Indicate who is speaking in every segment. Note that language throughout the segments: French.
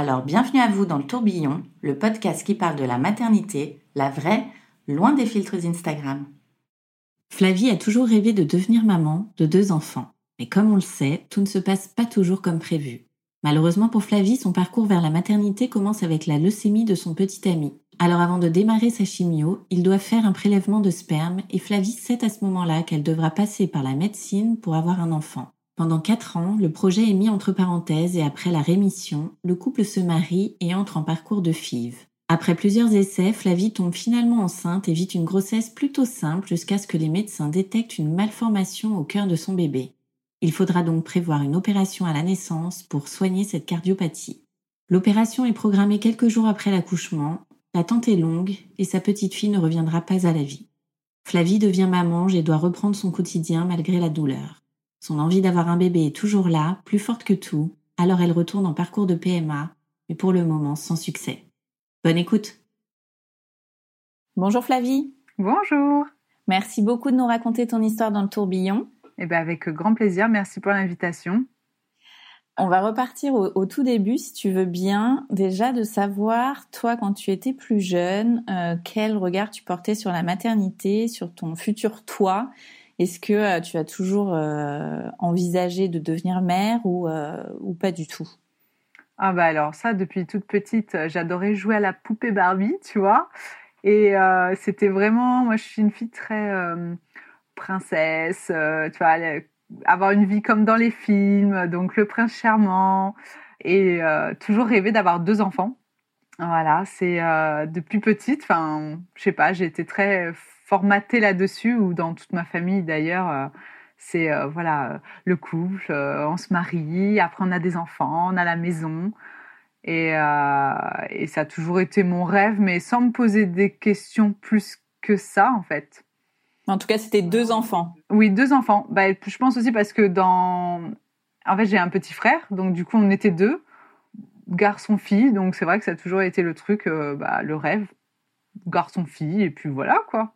Speaker 1: Alors bienvenue à vous dans le tourbillon, le podcast qui parle de la maternité, la vraie, loin des filtres Instagram. Flavie a toujours rêvé de devenir maman de deux enfants. Mais comme on le sait, tout ne se passe pas toujours comme prévu. Malheureusement pour Flavie, son parcours vers la maternité commence avec la leucémie de son petit ami. Alors avant de démarrer sa chimio, il doit faire un prélèvement de sperme et Flavie sait à ce moment-là qu'elle devra passer par la médecine pour avoir un enfant. Pendant quatre ans, le projet est mis entre parenthèses et après la rémission, le couple se marie et entre en parcours de FIV. Après plusieurs essais, Flavie tombe finalement enceinte et vit une grossesse plutôt simple jusqu'à ce que les médecins détectent une malformation au cœur de son bébé. Il faudra donc prévoir une opération à la naissance pour soigner cette cardiopathie. L'opération est programmée quelques jours après l'accouchement, l'attente est longue et sa petite fille ne reviendra pas à la vie. Flavie devient maman et doit reprendre son quotidien malgré la douleur. Son envie d'avoir un bébé est toujours là, plus forte que tout, alors elle retourne en parcours de PMA, mais pour le moment sans succès. Bonne écoute. Bonjour Flavie.
Speaker 2: Bonjour.
Speaker 1: Merci beaucoup de nous raconter ton histoire dans le tourbillon.
Speaker 2: Eh bien, avec grand plaisir. Merci pour l'invitation.
Speaker 1: On va repartir au, au, tout début, si tu veux bien, déjà de savoir, toi, quand tu étais plus jeune, euh, quel regard tu portais sur la maternité, sur ton futur toi. Est-ce que euh, tu as toujours euh, envisagé de devenir mère ou, euh, pas du tout?
Speaker 2: Ah bah alors ça, depuis toute petite, j'adorais jouer à la poupée Barbie, tu vois. Et c'était vraiment, moi je suis une fille très princesse, tu vois, avoir une vie comme dans les films, donc le prince charmant, et toujours rêver d'avoir deux enfants. Voilà, c'est depuis petite, enfin, je sais pas, j'ai été très formatée là-dessus, ou dans toute ma famille d'ailleurs, euh, c'est voilà le couple, on se marie, après on a des enfants, on a la maison, et, et ça a toujours été mon rêve, mais sans me poser des questions plus que ça en fait.
Speaker 1: En tout cas, c'était deux enfants.
Speaker 2: Oui, deux enfants. Bah, je pense aussi parce que dans... En fait, j'ai un petit frère, donc du coup, on était deux, garçon-fille, donc c'est vrai que ça a toujours été le truc, euh, bah, le rêve, garçon-fille, et puis voilà, quoi.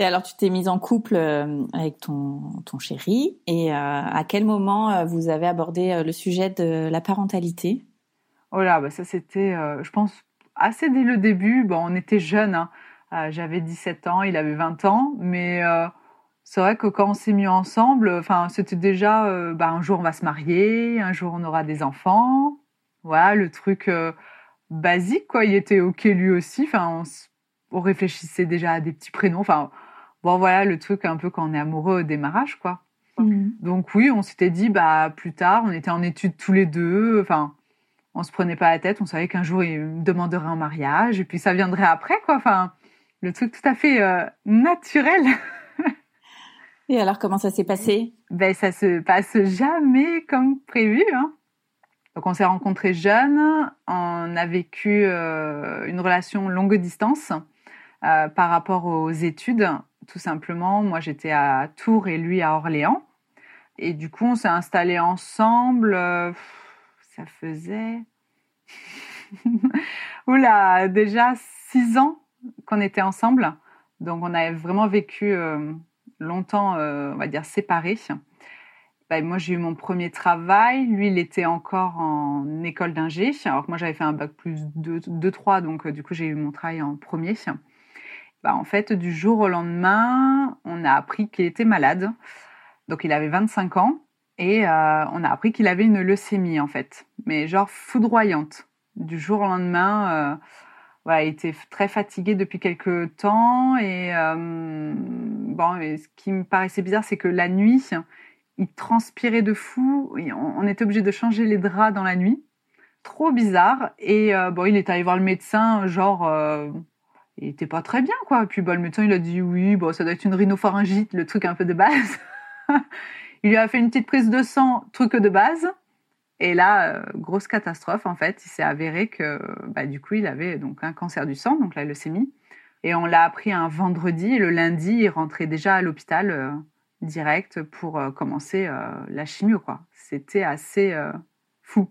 Speaker 1: Et alors, tu t'es mise en couple euh, avec ton, ton chéri, et euh, à quel moment euh, vous avez abordé le sujet de la parentalité?
Speaker 2: Oh là, bah, ça c'était, je pense, assez dès le début. Bon, on était jeunes, hein. Euh, j'avais 17 ans, il avait 20 ans, mais c'est vrai que quand on s'est mis ensemble, c'était déjà, bah, un jour on va se marier, un jour on aura des enfants, voilà, le truc basique, quoi. Il était ok lui aussi, enfin, on, on, réfléchissait déjà à des petits prénoms, enfin, bon, voilà, le truc un peu quand on est amoureux au démarrage, quoi. Mmh. Donc oui, on s'était dit, bah, plus tard, on était en études tous les deux, enfin, on se prenait pas la tête, on savait qu'un jour il me demanderait un mariage, et puis ça viendrait après, quoi, enfin le truc tout à fait euh, naturel.
Speaker 1: Et alors, comment ça s'est passé?
Speaker 2: Ben, ça se passe jamais comme prévu. Hein. Donc, on s'est rencontrés jeunes, on a vécu euh, une relation longue distance euh, par rapport aux études, tout simplement. Moi, j'étais à Tours et lui à Orléans. Et du coup, on s'est installés ensemble. Euh, ça faisait. Oula, déjà six ans qu'on était ensemble. Donc, on avait vraiment vécu euh, longtemps, euh, on va dire, séparés. Bah, moi, j'ai eu mon premier travail. Lui, il était encore en école d'ingé. Alors que moi, j'avais fait un bac plus 2-3, donc du coup, j'ai eu mon travail en premier. Bah, en fait, du jour au lendemain, on a appris qu'il était malade. Donc, il avait 25 ans. Et euh, on a appris qu'il avait une leucémie, en fait. Mais genre foudroyante. Du jour au lendemain, il était très fatigué depuis quelques temps et bon, ce qui me paraissait bizarre, c'est que la nuit, il transpirait de fou. On était obligé de changer les draps dans la nuit. Trop bizarre. Et bon, il est allé voir le médecin, genre il était pas très bien, quoi. Puis bah, le médecin, il a dit oui, bon, ça doit être une rhinopharyngite, le truc un peu de base. il lui a fait une petite prise de sang, truc de base. Et là, euh, grosse catastrophe, en fait. Il s'est avéré que, bah, du coup, il avait donc un cancer du sang, donc la leucémie. Et on l'a appris un vendredi. Et le lundi, il rentrait déjà à l'hôpital euh, direct pour euh, commencer la chimio, quoi. C'était assez fou.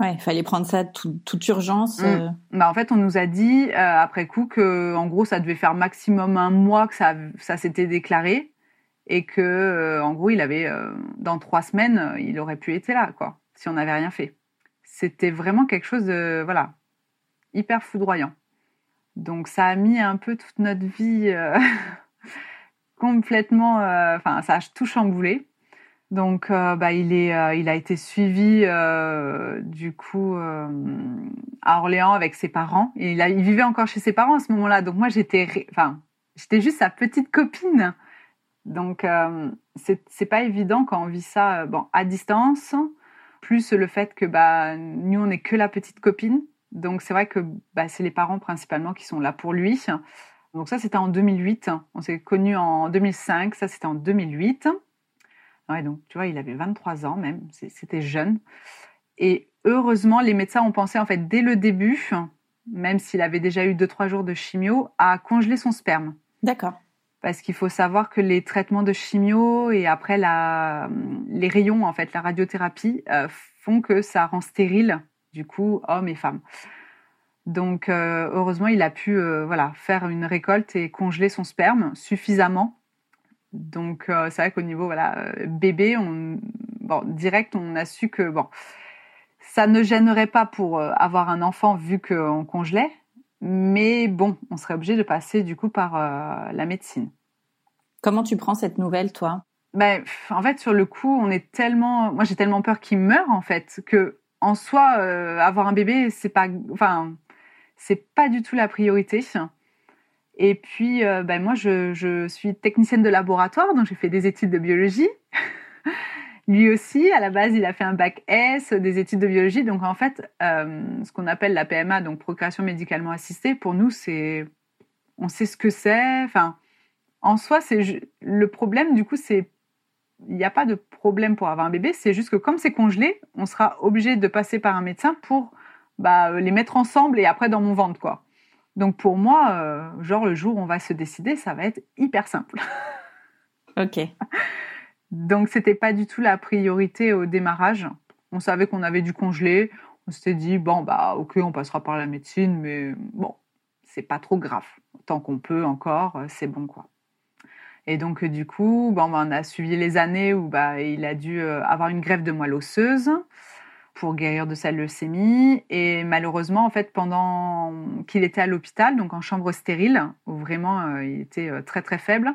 Speaker 1: Ouais, il fallait prendre ça toute urgence. Mm.
Speaker 2: Euh. Bah, en fait, on nous a dit euh, après coup que, en gros, ça devait faire maximum un mois que ça, ça s'était déclaré et que, euh, en gros, il avait dans trois semaines, il aurait pu être là, quoi, si on n'avait rien fait. C'était vraiment quelque chose de, voilà, hyper foudroyant. Donc, ça a mis un peu toute notre vie complètement, enfin, ça a tout chamboulé. Donc, euh, bah, il, est, euh, il a été suivi euh, du coup à Orléans avec ses parents. Et il, il, vivait encore chez ses parents à ce moment-là. Donc moi, j'étais, enfin, j'étais juste sa petite copine. Donc, c'est pas évident quand on vit ça, bon, à distance. Plus le fait que bah, nous, on n'est que la petite copine. Donc, c'est vrai que bah, c'est les parents principalement qui sont là pour lui. Donc ça, c'était en 2008. On s'est connus en 2005. Ça, c'était en 2008. Ouais, donc tu vois, il avait 23 ans même, c'était jeune. Et heureusement, les médecins ont pensé en fait dès le début, même s'il avait déjà eu 2-3 jours de chimio, à congeler son sperme.
Speaker 1: D'accord.
Speaker 2: Parce qu'il faut savoir que les traitements de chimio et après la, les rayons, en fait, la radiothérapie, euh, font que ça rend stérile, du coup, hommes et femmes. Donc, euh, heureusement, il a pu euh, voilà, faire une récolte et congeler son sperme suffisamment donc euh, c'est vrai qu'au niveau voilà euh, bébé, on, bon, direct on a su que bon ça ne gênerait pas pour euh, avoir un enfant vu qu'on congelait, mais bon on serait obligé de passer du coup par la médecine.
Speaker 1: Comment tu prends cette nouvelle toi?
Speaker 2: Ben, en fait sur le coup on est tellement, moi j'ai tellement peur qu'il meure en fait que en soi avoir un bébé c'est pas, enfin c'est pas du tout la priorité. Et puis, euh, ben moi, je, suis technicienne de laboratoire, donc j'ai fait des études de biologie. Lui aussi, à la base, il a fait un bac S, des études de biologie. Donc, en fait, euh, ce qu'on appelle la PMA, donc procréation médicalement assistée, pour nous, c'est, on sait ce que c'est. Enfin, en soi, c'est le problème. Du coup, c'est, il n'y a pas de problème pour avoir un bébé. C'est juste que comme c'est congelé, on sera obligé de passer par un médecin pour bah, les mettre ensemble et après dans mon ventre, quoi. Donc pour moi, euh, genre le jour où on va se décider, ça va être hyper simple.
Speaker 1: ok.
Speaker 2: Donc c'était pas du tout la priorité au démarrage. On savait qu'on avait du congelé. On s'était dit bon bah ok, on passera par la médecine, mais bon, c'est pas trop grave. Tant qu'on peut encore, euh, c'est bon quoi. Et donc du coup, bon, bah, on a suivi les années où bah, il a dû euh, avoir une greffe de moelle osseuse pour guérir de sa leucémie. Et malheureusement, en fait, pendant qu'il était à l'hôpital, donc en chambre stérile, où vraiment euh, il était euh, très très faible,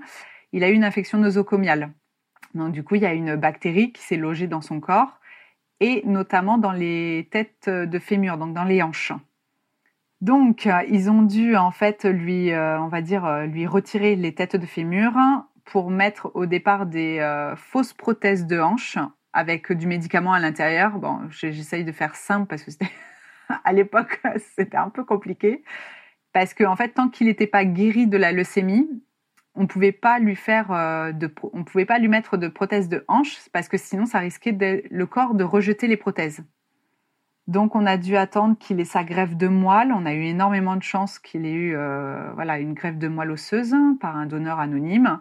Speaker 2: il a eu une infection nosocomiale. Donc du coup, il y a une bactérie qui s'est logée dans son corps et notamment dans les têtes de fémur, donc dans les hanches. Donc, euh, ils ont dû en fait lui, on va dire, lui retirer les têtes de fémur pour mettre au départ des fausses prothèses de hanches avec du médicament à l'intérieur. Bon, j'essaye de faire simple parce que à l'époque, c'était un peu compliqué. Parce qu'en en fait, tant qu'il n'était pas guéri de la leucémie, on pouvait pas lui faire euh, de, on pouvait pas lui mettre de prothèse de hanche parce que sinon ça risquait de, le corps de rejeter les prothèses. Donc on a dû attendre qu'il ait sa greffe de moelle. On a eu énormément de chance qu'il ait eu euh, voilà une greffe de moelle osseuse par un donneur anonyme,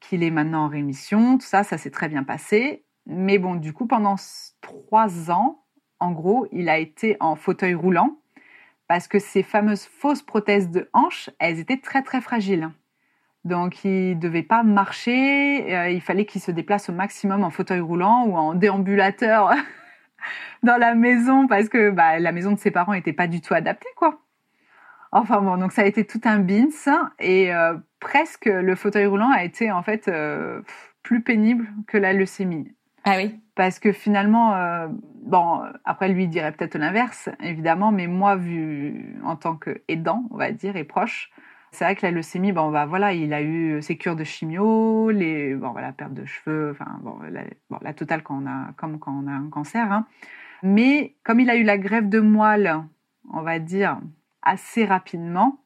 Speaker 2: qu'il est maintenant en rémission. Tout ça, ça s'est très bien passé. Mais bon, du coup, pendant trois ans, en gros, il a été en fauteuil roulant parce que ces fameuses fausses prothèses de hanche, elles étaient très très fragiles. Donc, il ne devait pas marcher, euh, il fallait qu'il se déplace au maximum en fauteuil roulant ou en déambulateur dans la maison parce que bah, la maison de ses parents n'était pas du tout adaptée, quoi. Enfin bon, donc ça a été tout un bins et euh, presque le fauteuil roulant a été en fait euh, plus pénible que la leucémie.
Speaker 1: Ah oui.
Speaker 2: Parce que finalement, euh, bon, après lui il dirait peut-être l'inverse, évidemment, mais moi, vu en tant qu'aidant, on va dire, et proche, c'est vrai que la leucémie, bon, bah voilà, il a eu ses cures de chimio, les, bon, voilà, perte de cheveux, enfin, bon, la, la totale quand on a, comme quand on a un cancer. Hein. Mais comme il a eu la grève de moelle, on va dire, assez rapidement,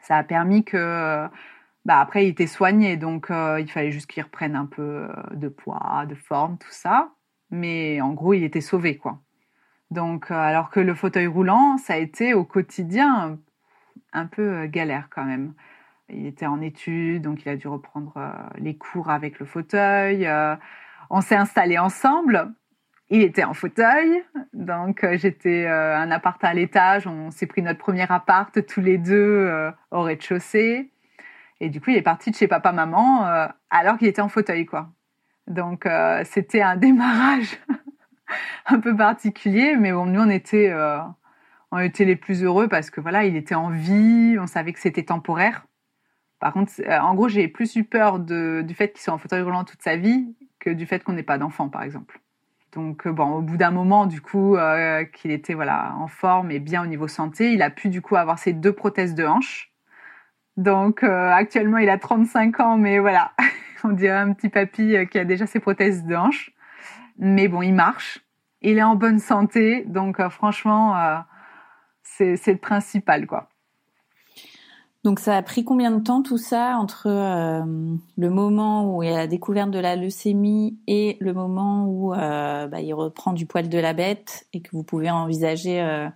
Speaker 2: ça a permis que, bah après, il était soigné, donc euh, il fallait juste qu'il reprenne un peu euh, de poids, de forme, tout ça. Mais en gros, il était sauvé, quoi. Donc, euh, alors que le fauteuil roulant, ça a été au quotidien un peu galère quand même. Il était en études, donc il a dû reprendre les cours avec le fauteuil. on s'est installés ensemble. Il était en fauteuil, donc j'étais un appart à l'étage. On s'est pris notre premier appart tous les deux au rez-de-chaussée. Et du coup, il est parti de chez papa-maman euh, alors qu'il était en fauteuil, quoi. Donc, euh, c'était un démarrage un peu particulier, mais nous, on était, euh, on était les plus heureux parce que voilà, il était en vie, on savait que c'était temporaire. Par contre, en gros, j'ai plus eu peur de, du fait qu'il soit en fauteuil roulant toute sa vie que du fait qu'on n'ait pas d'enfant, par exemple. Donc, bon, au bout d'un moment, du coup, qu'il était voilà en forme et bien au niveau santé, il a pu du coup avoir ses deux prothèses de hanche donc euh, actuellement, il a 35 ans, mais voilà, on dirait un petit papy euh, qui a déjà ses prothèses de hanche. Mais bon, il marche, il est en bonne santé, donc euh, franchement, c'est le principal, quoi.
Speaker 1: Donc ça a pris combien de temps tout ça entre le moment où il a la découverte de la leucémie et le moment où bah, il reprend du poil de la bête et que vous pouvez envisager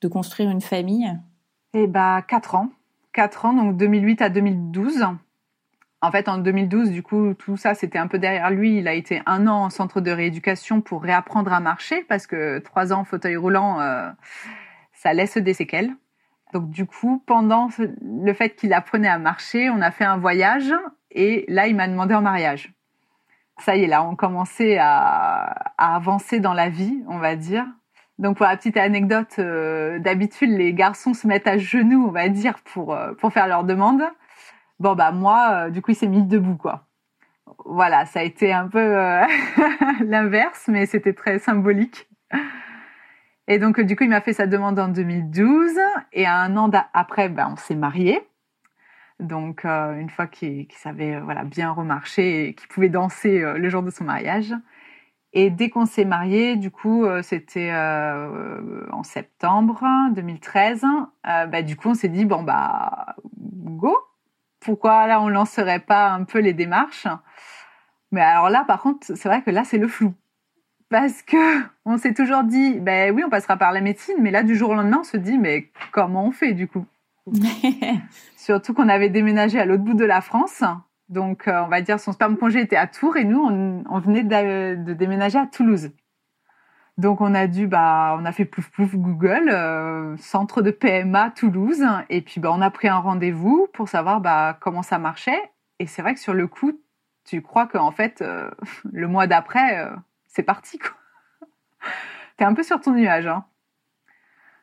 Speaker 1: de construire une famille?
Speaker 2: Eh bah quatre ans. 4 ans, donc 2008 à 2012. En fait, en 2012, du coup, tout ça, c'était un peu derrière lui. Il a été un an en centre de rééducation pour réapprendre à marcher parce que trois ans en fauteuil roulant, euh, ça laisse des séquelles. Donc, du coup, pendant le fait qu'il apprenait à marcher, on a fait un voyage et là, il m'a demandé en mariage. Ça y est, là, on commençait à avancer dans la vie, on va dire. Donc pour la petite anecdote, euh, d'habitude les garçons se mettent à genoux, on va dire, pour euh, pour faire leur demande. Bon bah moi, euh, du coup, il s'est mis debout quoi. Voilà, ça a été un peu l'inverse, mais c'était très symbolique. Et donc du coup, il m'a fait sa demande en 2012 et un an après, ben, on s'est mariés. Donc une fois qu'il savait voilà bien remarcher et qu'il pouvait danser le jour de son mariage. Et dès qu'on s'est marié, du coup, euh, c'était euh, en septembre 2013. Euh, bah, du coup, on s'est dit bon bah go. Pourquoi là on lancerait pas un peu les démarches? Mais alors là, par contre, c'est vrai que là c'est le flou parce que on s'est toujours dit ben oui, on passera par la médecine, mais là du jour au lendemain, on se dit mais comment on fait du coup? Surtout qu'on avait déménagé à l'autre bout de la France. Donc, euh, on va dire, son sperme congé était à Tours et nous, on, venait de, déménager à Toulouse. Donc, on a dû, bah, on a fait plouf plouf Google, euh, centre de PMA Toulouse, et puis bah, on a pris un rendez-vous pour savoir bah, comment ça marchait. Et c'est vrai que sur le coup, tu crois qu'en fait, euh, le mois d'après, c'est parti. quoi. T'es un peu sur ton nuage. Hein.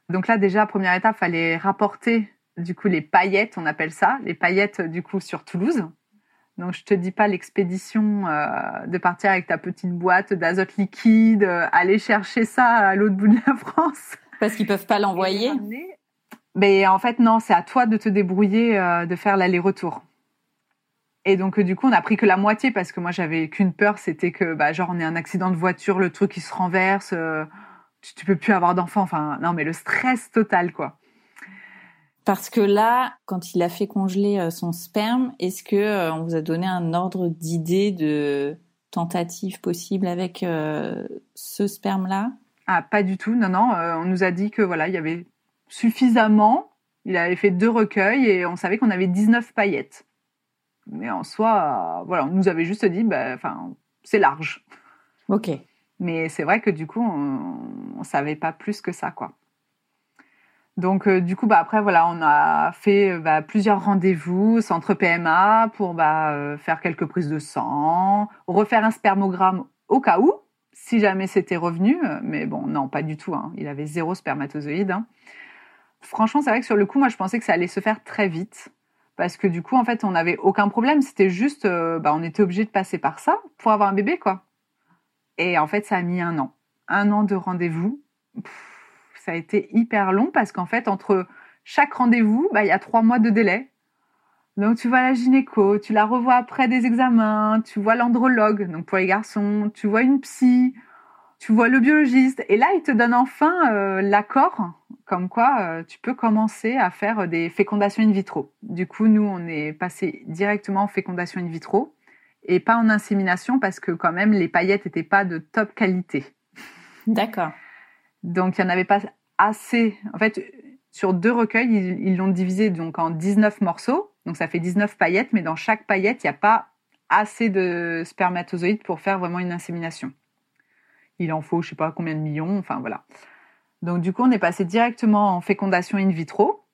Speaker 2: Donc là, déjà, première étape, fallait rapporter du coup les paillettes, on appelle ça, les paillettes du coup sur Toulouse. Donc je te dis pas l'expédition euh, de partir avec ta petite boîte d'azote liquide, euh, aller chercher ça à l'autre bout de la France.
Speaker 1: Parce qu'ils peuvent pas l'envoyer.
Speaker 2: Mais en fait non, c'est à toi de te débrouiller, euh, de faire l'aller-retour. Et donc du coup on a pris que la moitié parce que moi j'avais qu'une peur, c'était que bah genre on ait un accident de voiture, le truc qui se renverse, tu, tu peux plus avoir d'enfant. Enfin non mais le stress total quoi.
Speaker 1: Parce que là, quand il a fait congeler euh, son sperme, est-ce que euh, on vous a donné un ordre d'idée de tentative possible avec euh, ce sperme-là?
Speaker 2: Ah, pas du tout. Non, non. on nous a dit que voilà, il y avait suffisamment. Il avait fait deux recueils et on savait qu'on avait 19 paillettes. Mais en soi, voilà, on nous avait juste dit, bah, enfin, c'est large.
Speaker 1: Ok.
Speaker 2: Mais c'est vrai que du coup, on, on savait pas plus que ça, quoi. Donc euh, du coup, bah après voilà, on a fait euh, bah, plusieurs rendez-vous centre PMA pour bah, euh, faire quelques prises de sang, refaire un spermogramme au cas où, si jamais c'était revenu. Mais bon, non, pas du tout. Hein. Il avait zéro spermatozoïde. Hein. Franchement, c'est vrai que sur le coup, moi, je pensais que ça allait se faire très vite. Parce que du coup, en fait, on n'avait aucun problème. C'était juste, on était obligé de passer par ça pour avoir un bébé, quoi. Et en fait, ça a mis un an. Un an de rendez-vous. Ça a été hyper long parce qu'en fait, entre chaque rendez-vous, bah, il y a trois mois de délai. Donc, tu vois la gynéco, tu la revois après des examens, tu vois l'andrologue, donc pour les garçons, tu vois une psy, tu vois le biologiste. Et là, il te donne enfin euh, l'accord, comme quoi euh, tu peux commencer à faire des fécondations in vitro. Du coup, nous, on est passé directement en fécondation in vitro et pas en insémination parce que quand même, les paillettes n'étaient pas de top qualité.
Speaker 1: D'accord.
Speaker 2: Donc, il n'y en avait pas assez. En fait, sur deux recueils, ils l'ont divisé donc en 19 morceaux. Donc, ça fait 19 paillettes, mais dans chaque paillette, il n'y a pas assez de spermatozoïdes pour faire vraiment une insémination. Il en faut, je sais pas combien de millions, enfin voilà. Donc, du coup, on est passé directement en fécondation in vitro.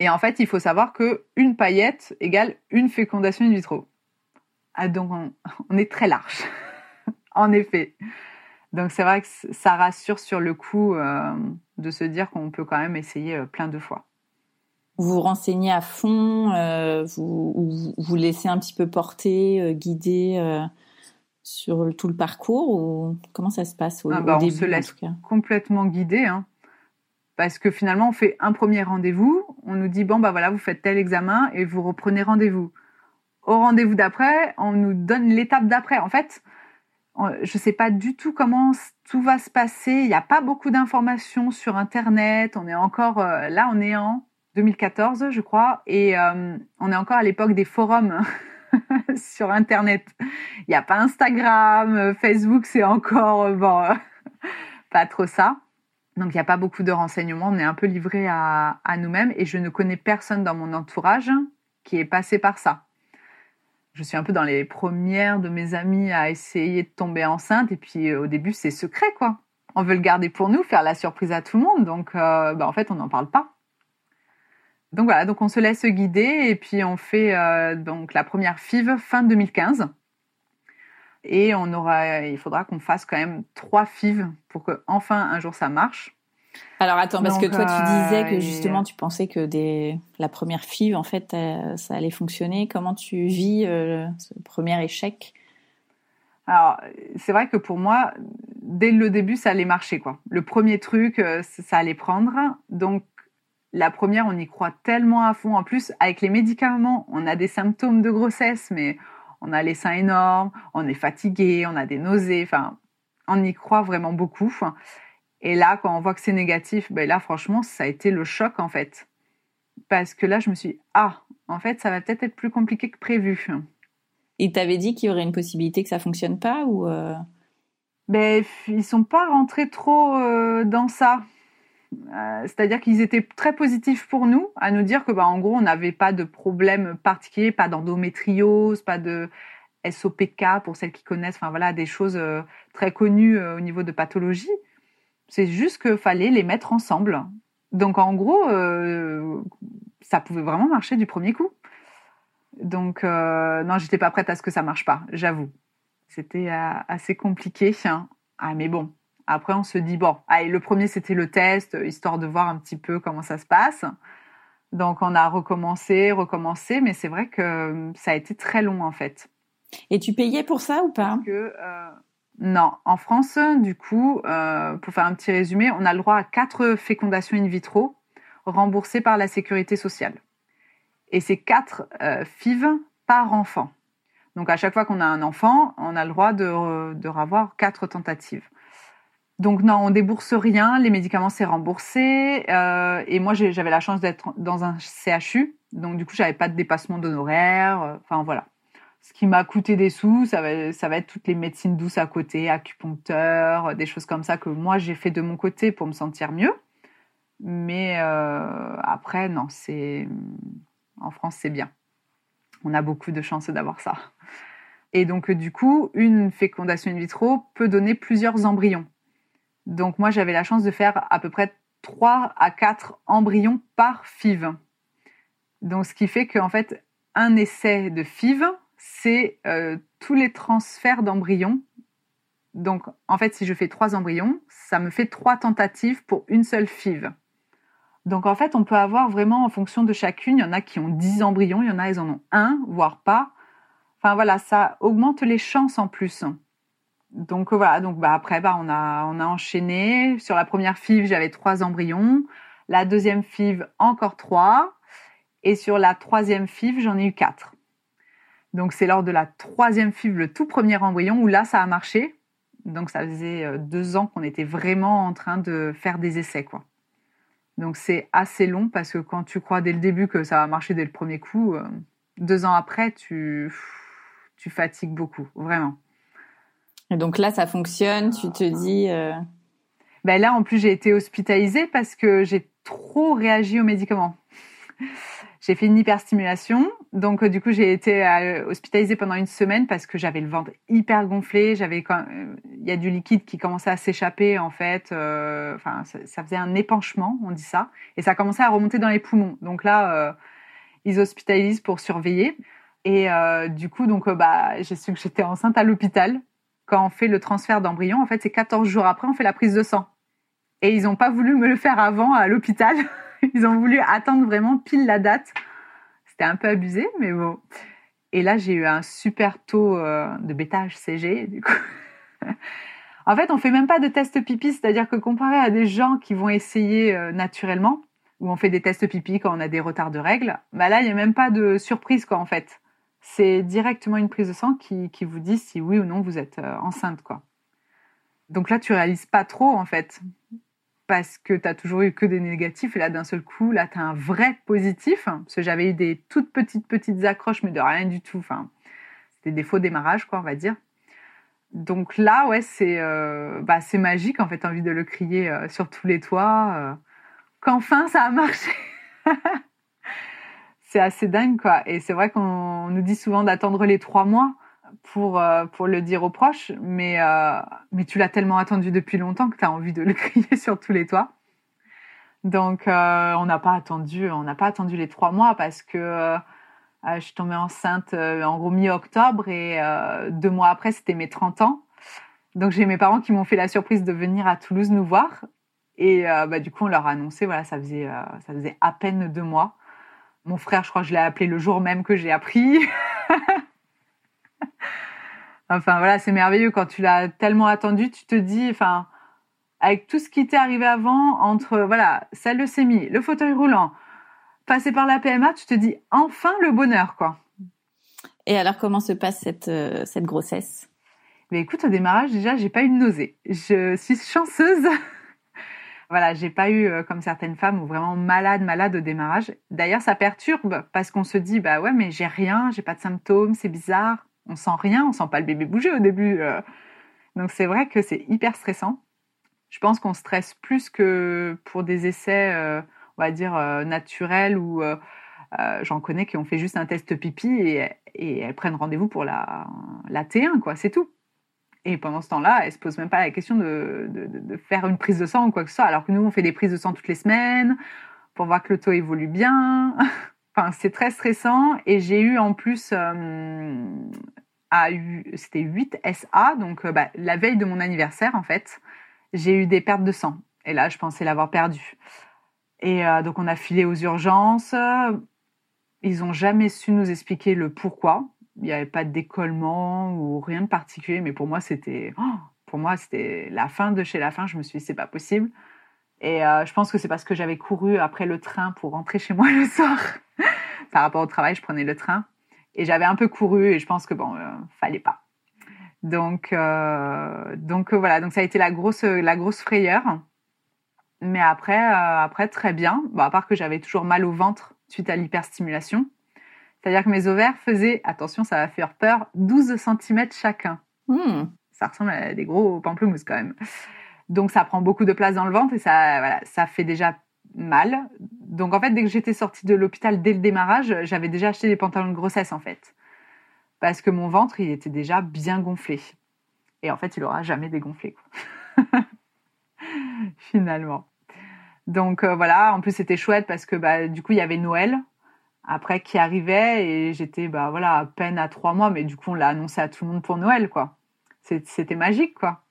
Speaker 2: Et en fait, il faut savoir que une paillette égale une fécondation in vitro. Ah, donc, on est très large. en effet. Donc c'est vrai que ça rassure sur le coup euh, de se dire qu'on peut quand même essayer euh, plein de fois.
Speaker 1: Vous vous renseignez à fond, euh, vous, vous laissez un petit peu porter, guider sur tout le parcours ou comment ça se passe au,
Speaker 2: ah bah,
Speaker 1: On
Speaker 2: se laisse complètement guider, hein. parce que finalement on fait un premier rendez-vous, on nous dit bon bah voilà vous faites tel examen et vous reprenez rendez-vous. Au rendez-vous d'après, on nous donne l'étape d'après. En fait, je ne sais pas du tout comment tout va se passer. Il n'y a pas beaucoup d'informations sur Internet. On est encore euh, là, on est en 2014, je crois, et euh, on est encore à l'époque des forums sur Internet. Il n'y a pas Instagram, euh, Facebook, c'est encore bon, pas trop ça. Donc il n'y a pas beaucoup de renseignements. On est un peu livré à, à nous-mêmes, et je ne connais personne dans mon entourage qui est passé par ça je suis un peu dans les premières de mes amies à essayer de tomber enceinte. Et puis euh, au début, c'est secret, quoi. On veut le garder pour nous, faire la surprise à tout le monde. Donc, euh, bah, en fait, on n'en parle pas. Donc voilà, donc on se laisse guider et puis on fait euh, donc la première FIV fin 2015. Et on aura, il faudra qu'on fasse quand même trois FIV pour que enfin un jour ça marche.
Speaker 1: Alors attends, parce que toi tu disais que euh, justement tu pensais que des... la première FIV en fait euh, ça allait fonctionner. Comment tu vis euh, ce premier échec?
Speaker 2: Alors c'est vrai que pour moi, dès le début ça allait marcher quoi. Le premier truc ça allait prendre. Donc la première on y croit tellement à fond. En plus avec les médicaments on a des symptômes de grossesse mais on a les seins énormes, on est fatigué, on a des nausées. Enfin on y croit vraiment beaucoup. Et là, quand on voit que c'est négatif, ben là, franchement, ça a été le choc en fait. Parce que là, je me suis dit, ah, en fait, ça va peut-être être plus compliqué que prévu.
Speaker 1: Et t'avais dit qu'il y aurait une possibilité que ça fonctionne pas ou euh...
Speaker 2: Ben, ils sont pas rentrés trop euh, dans ça. Euh, c'est-à-dire qu'ils étaient très positifs pour nous, à nous dire que, ben, en gros, on n'avait pas de problème particulier, pas d'endométriose, pas de SOPK pour celles qui connaissent, enfin voilà, des choses euh, très connues au niveau de pathologie. C'est juste qu'il fallait les mettre ensemble. Donc en gros, euh, ça pouvait vraiment marcher du premier coup. Donc euh, non, j'étais pas prête à ce que ça marche pas, j'avoue. C'était euh, assez compliqué. Hein. Ah mais bon, après on se dit bon, allez, le premier c'était le test, histoire de voir un petit peu comment ça se passe. Donc on a recommencé, recommencé, mais c'est vrai que ça a été très long en fait.
Speaker 1: Et tu payais pour ça ou pas?
Speaker 2: Que, non, en France, du coup, euh, pour faire un petit résumé, on a le droit à quatre fécondations in vitro remboursées par la sécurité sociale. Et c'est quatre euh, FIV par enfant. Donc à chaque fois qu'on a un enfant, on a le droit de, de quatre tentatives. Donc non, on débourse rien, les médicaments c'est remboursé. Euh, et moi j'avais la chance d'être dans un CHU, donc du coup j'avais pas de dépassement d'honoraires. Enfin voilà. Ce qui m'a coûté des sous, ça va, être toutes les médecines douces à côté, acupuncteur, des choses comme ça que moi j'ai fait de mon côté pour me sentir mieux. Mais euh, après, non, c'est en France c'est bien. On a beaucoup de chances d'avoir ça. Et donc du coup, une fécondation in vitro peut donner plusieurs embryons. Donc moi j'avais la chance de faire à peu près 3 à 4 embryons par FIV. Donc ce qui fait qu'en fait, un essai de FIV, c'est euh, tous les transferts d'embryons. Donc, en fait, si je fais trois embryons, ça me fait trois tentatives pour une seule FIV. Donc, en fait, on peut avoir vraiment, en fonction de chacune, il y en a qui ont 10 embryons, il y en a, ils en ont un, voire pas. Enfin, voilà, ça augmente les chances en plus. donc voilà, donc bah après bah on a on a enchaîné. Sur la première FIV, j'avais trois embryons. La deuxième FIV, encore trois. Et sur la troisième FIV, j'en ai eu quatre. Donc c'est lors de la troisième FIV, le tout premier embryon, où là ça a marché. Donc ça faisait euh, deux ans qu'on était vraiment en train de faire des essais, quoi. Donc c'est assez long parce que quand tu crois dès le début que ça va marcher dès le premier coup, euh, deux ans après, tu, tu fatigues beaucoup, vraiment.
Speaker 3: Et donc là, ça fonctionne, tu te dis... Euh,
Speaker 2: ben là, en plus, j'ai été hospitalisée parce que j'ai trop réagi aux médicaments. J'ai fait une hyperstimulation, donc euh, du coup j'ai été euh, hospitalisée pendant une semaine parce que j'avais le ventre hyper gonflé, j'avais euh, il y a du liquide qui commençait à s'échapper en fait, enfin ça, faisait un épanchement, on dit ça, et ça commençait à remonter dans les poumons. Donc là ils hospitalisent pour surveiller et du coup donc bah j'ai su que j'étais enceinte à l'hôpital quand on fait le transfert d'embryon. En fait c'est 14 jours après on fait la prise de sang et ils n'ont pas voulu me le faire avant à l'hôpital. Ils ont voulu attendre vraiment pile la date. C'était un peu abusé, mais bon. Et là, j'ai eu un super taux euh, de bêta-HCG, du coup. en fait, on fait même pas de test pipi, c'est-à-dire que comparé à des gens qui vont essayer euh, naturellement, où on fait des tests pipi quand on a des retards de règles, bah là, il n'y a même pas de surprise, quoi, en fait. C'est directement une prise de sang qui, qui, vous dit si oui ou non vous êtes euh, enceinte, quoi. Donc là, tu réalises pas trop, en fait parce que tu as toujours eu que des négatifs et là d'un seul coup là tu as un vrai positif parce que j'avais eu des toutes petites petites accroches mais de rien du tout enfin c'était des faux démarrages quoi on va dire. Donc là ouais c'est euh, bah, magique en fait envie de le crier euh, sur tous les toits euh, qu'enfin ça a marché. C'est assez dingue quoi. Et c'est vrai qu'on nous dit souvent d'attendre les trois mois pour, euh, pour le dire aux proches, mais, euh, mais tu l'as tellement attendu depuis longtemps que tu as envie de le crier sur tous les toits. Donc, euh, on n'a pas attendu, on n'a pas attendu les trois mois parce que je suis tombée enceinte en gros mi-octobre et deux mois après, c'était mes 30 ans. Donc, j'ai mes parents qui m'ont fait la surprise de venir à Toulouse nous voir. Et bah, du coup, on leur a annoncé, voilà, ça faisait, ça faisait à peine deux mois. Mon frère, je crois que je l'ai appelé le jour même que j'ai appris. enfin voilà, c'est merveilleux quand tu l'as tellement attendu, tu te dis, enfin, avec tout ce qui t'est arrivé avant, entre voilà, celle de leucémie, le fauteuil roulant, passer par la PMA, tu te dis enfin le bonheur, quoi.
Speaker 3: Et alors, comment se passe cette, euh, cette grossesse?
Speaker 2: Mais écoute, au démarrage, déjà, j'ai pas eu de nausée. Je suis chanceuse. voilà, j'ai pas eu euh, comme certaines femmes ou vraiment malade, malade au démarrage. D'ailleurs, ça perturbe parce qu'on se dit, bah ouais, mais j'ai rien, j'ai pas de symptômes, c'est bizarre on sent rien, on sent pas le bébé bouger au début. Euh. Donc c'est vrai que c'est hyper stressant. Je pense qu'on stresse plus que pour des essais, euh, on va dire, euh, naturels ou j'en connais qui ont fait juste un test pipi et, elles prennent rendez-vous pour la, la T1, quoi, c'est tout. Et pendant ce temps-là, elles se posent même pas la question de, de, faire une prise de sang ou quoi que ce soit, alors que nous, on fait des prises de sang toutes les semaines pour voir que le taux évolue bien. Enfin, c'est très stressant et j'ai eu en plus euh, c'était 8 SA, donc euh, bah, la veille de mon anniversaire en fait, j'ai eu des pertes de sang. Et là, je pensais l'avoir perdu. Et euh, donc on a filé aux urgences. Ils n'ont jamais su nous expliquer le pourquoi. Il n'y avait pas de décollement ou rien de particulier, mais pour moi c'était, oh, pour moi c'était la fin de chez la fin. Je me suis dit c'est pas possible. Et euh, je pense que c'est parce que j'avais couru après le train pour rentrer chez moi le soir. Par rapport au travail, je prenais le train. Et j'avais un peu couru et je pense que bon, euh, fallait pas. Donc, euh, donc voilà, donc ça a été la grosse, la grosse frayeur. Mais après, après très bien. Bon, à part que j'avais toujours mal au ventre suite à l'hyperstimulation. C'est-à-dire que mes ovaires faisaient, attention, ça va faire peur, 12 cm chacun. Hmm. Ça ressemble à des gros pamplemousses quand même. Donc ça prend beaucoup de place dans le ventre et ça, ça fait déjà mal. Donc en fait, dès que j'étais sortie de l'hôpital dès le démarrage, j'avais déjà acheté des pantalons de grossesse en fait. Parce que mon ventre, il était déjà bien gonflé. Et en fait, il aura jamais dégonflé. Finalement. Donc euh, voilà, en plus c'était chouette parce que bah, du coup, il y avait Noël après qui arrivait et j'étais bah voilà à peine à trois mois, mais du coup on l'a annoncé à tout le monde pour Noël quoi. C'était magique quoi.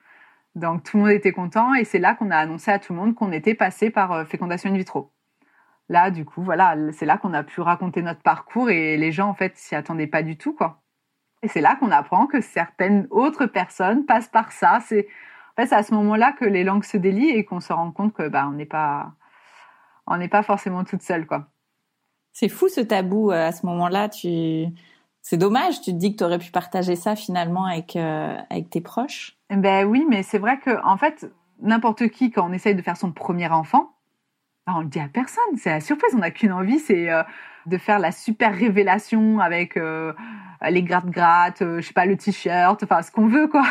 Speaker 2: Donc tout le monde était content et c'est là qu'on a annoncé à tout le monde qu'on était passé par euh, fécondation in vitro. Là, du coup, voilà, c'est là qu'on a pu raconter notre parcours et les gens en fait s'y attendaient pas du tout quoi. Et c'est là qu'on apprend que certaines autres personnes passent par ça. C'est à ce moment-là que les langues se délient et qu'on se rend compte que bah, on n'est pas on n'est pas forcément toute seule quoi.
Speaker 3: C'est fou ce tabou euh, à ce moment-là. Tu c'est dommage. Tu te dis que tu aurais pu partager ça finalement avec euh, avec tes proches.
Speaker 2: Ben oui, mais c'est vrai que en fait n'importe qui quand on essaye de faire son premier enfant, ben, on le dit à personne. C'est la surprise. On n'a qu'une envie, c'est euh, de faire la super révélation avec les gratte-gratte, je sais pas le t-shirt, enfin ce qu'on veut quoi.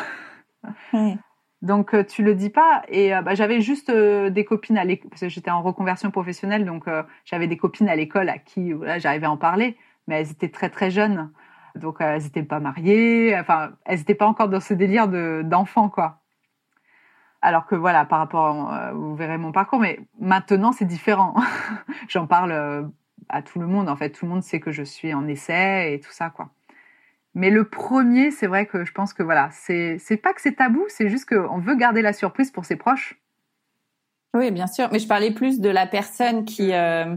Speaker 2: Donc euh, tu le dis pas et euh, bah, j'avais juste euh, des copines à l'école parce que j'étais en reconversion professionnelle donc j'avais des copines à l'école à qui j'arrivais à en parler mais elles étaient très très jeunes donc elles n'étaient pas mariées. Enfin elles n'étaient pas encore dans ce délire de d'enfants quoi. Alors que voilà par rapport vous verrez mon parcours mais maintenant c'est différent. J'en parle à tout le monde en fait. Tout le monde sait que je suis en essai et tout ça quoi. Mais le premier, c'est vrai que je pense que voilà, c'est c'est pas que c'est tabou, c'est juste qu'on veut garder la surprise pour ses proches.
Speaker 3: Oui, bien sûr. Mais je parlais plus de la personne qui euh,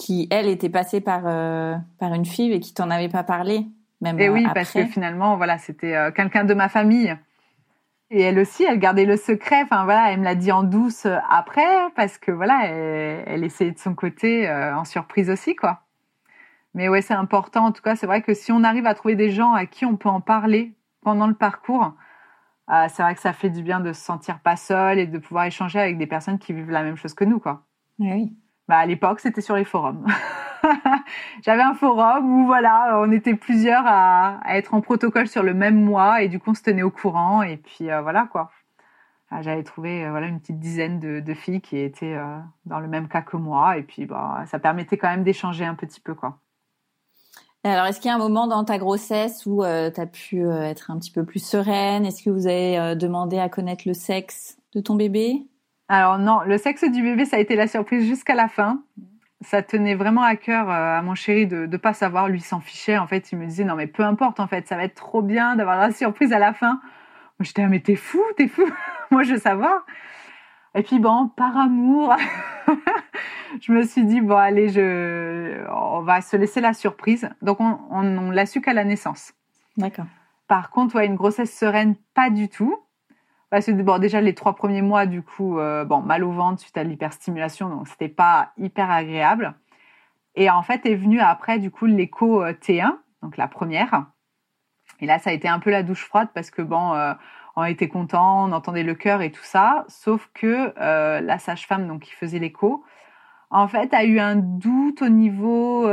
Speaker 3: qui elle était passée par euh, par une fille et qui t'en avait pas parlé. Même
Speaker 2: et oui,
Speaker 3: après.
Speaker 2: parce que finalement, voilà, c'était euh, quelqu'un de ma famille. Et elle aussi, elle gardait le secret. Enfin voilà, elle me l'a dit en douce après, parce que voilà, elle, elle essayait de son côté en surprise aussi, quoi. Mais ouais, c'est important. En tout cas, c'est vrai que si on arrive à trouver des gens à qui on peut en parler pendant le parcours, euh, c'est vrai que ça fait du bien de se sentir pas seul et de pouvoir échanger avec des personnes qui vivent la même chose que nous, quoi.
Speaker 3: Oui.
Speaker 2: Bah, à l'époque, c'était sur les forums. J'avais un forum où voilà, on était plusieurs à, être en protocole sur le même mois et du coup, on se tenait au courant et puis euh, voilà quoi. Ah, j'avais trouvé euh, voilà une petite dizaine de, filles qui étaient dans le même cas que moi et puis bah, ça permettait quand même d'échanger un petit peu quoi.
Speaker 3: Alors, est-ce qu'il y a un moment dans ta grossesse où euh, tu as pu euh, être un petit peu plus sereine? Est-ce que vous avez euh, demandé à connaître le sexe de ton bébé?
Speaker 2: Alors non, le sexe du bébé, ça a été la surprise jusqu'à la fin. Ça tenait vraiment à cœur à mon chéri de ne pas savoir. Lui s'en fichait. En fait, il me disait non mais peu importe. En fait, ça va être trop bien d'avoir la surprise à la fin. J'étais ah mais t'es fou, t'es fou. Moi je veux savoir. Et puis bon, par amour, je me suis dit bon allez, je, on va se laisser la surprise. Donc on, on, l'a su qu'à la naissance.
Speaker 3: D'accord.
Speaker 2: Par contre, ouais, une grossesse sereine, pas du tout. Parce que bon, déjà les trois premiers mois, du coup, euh, bon, mal au ventre suite à l'hyperstimulation, donc c'était pas hyper agréable. Et en fait, est venu après, du coup, l'écho euh, T1, donc la première. Et là, ça a été un peu la douche froide parce que bon, euh, on était content, on entendait le cœur et tout ça, sauf que la sage-femme donc qui faisait l'écho, en fait, a eu un doute au niveau.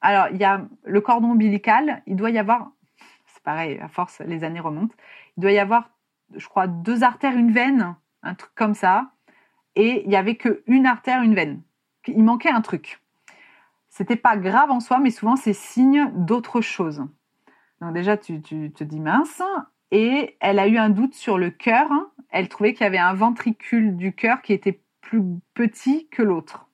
Speaker 2: Alors, il y a le cordon ombilical, il doit y avoir, c'est pareil, à force, les années remontent, il doit y avoir, je crois, deux artères, une veine, un truc comme ça, et il y avait que une artère, une veine. Il manquait un truc. C'était pas grave en soi, mais souvent c'est signe d'autre chose. Donc déjà, tu, tu te dis mince et elle a eu un doute sur le cœur. Elle trouvait qu'il y avait un ventricule du cœur qui était plus petit que l'autre.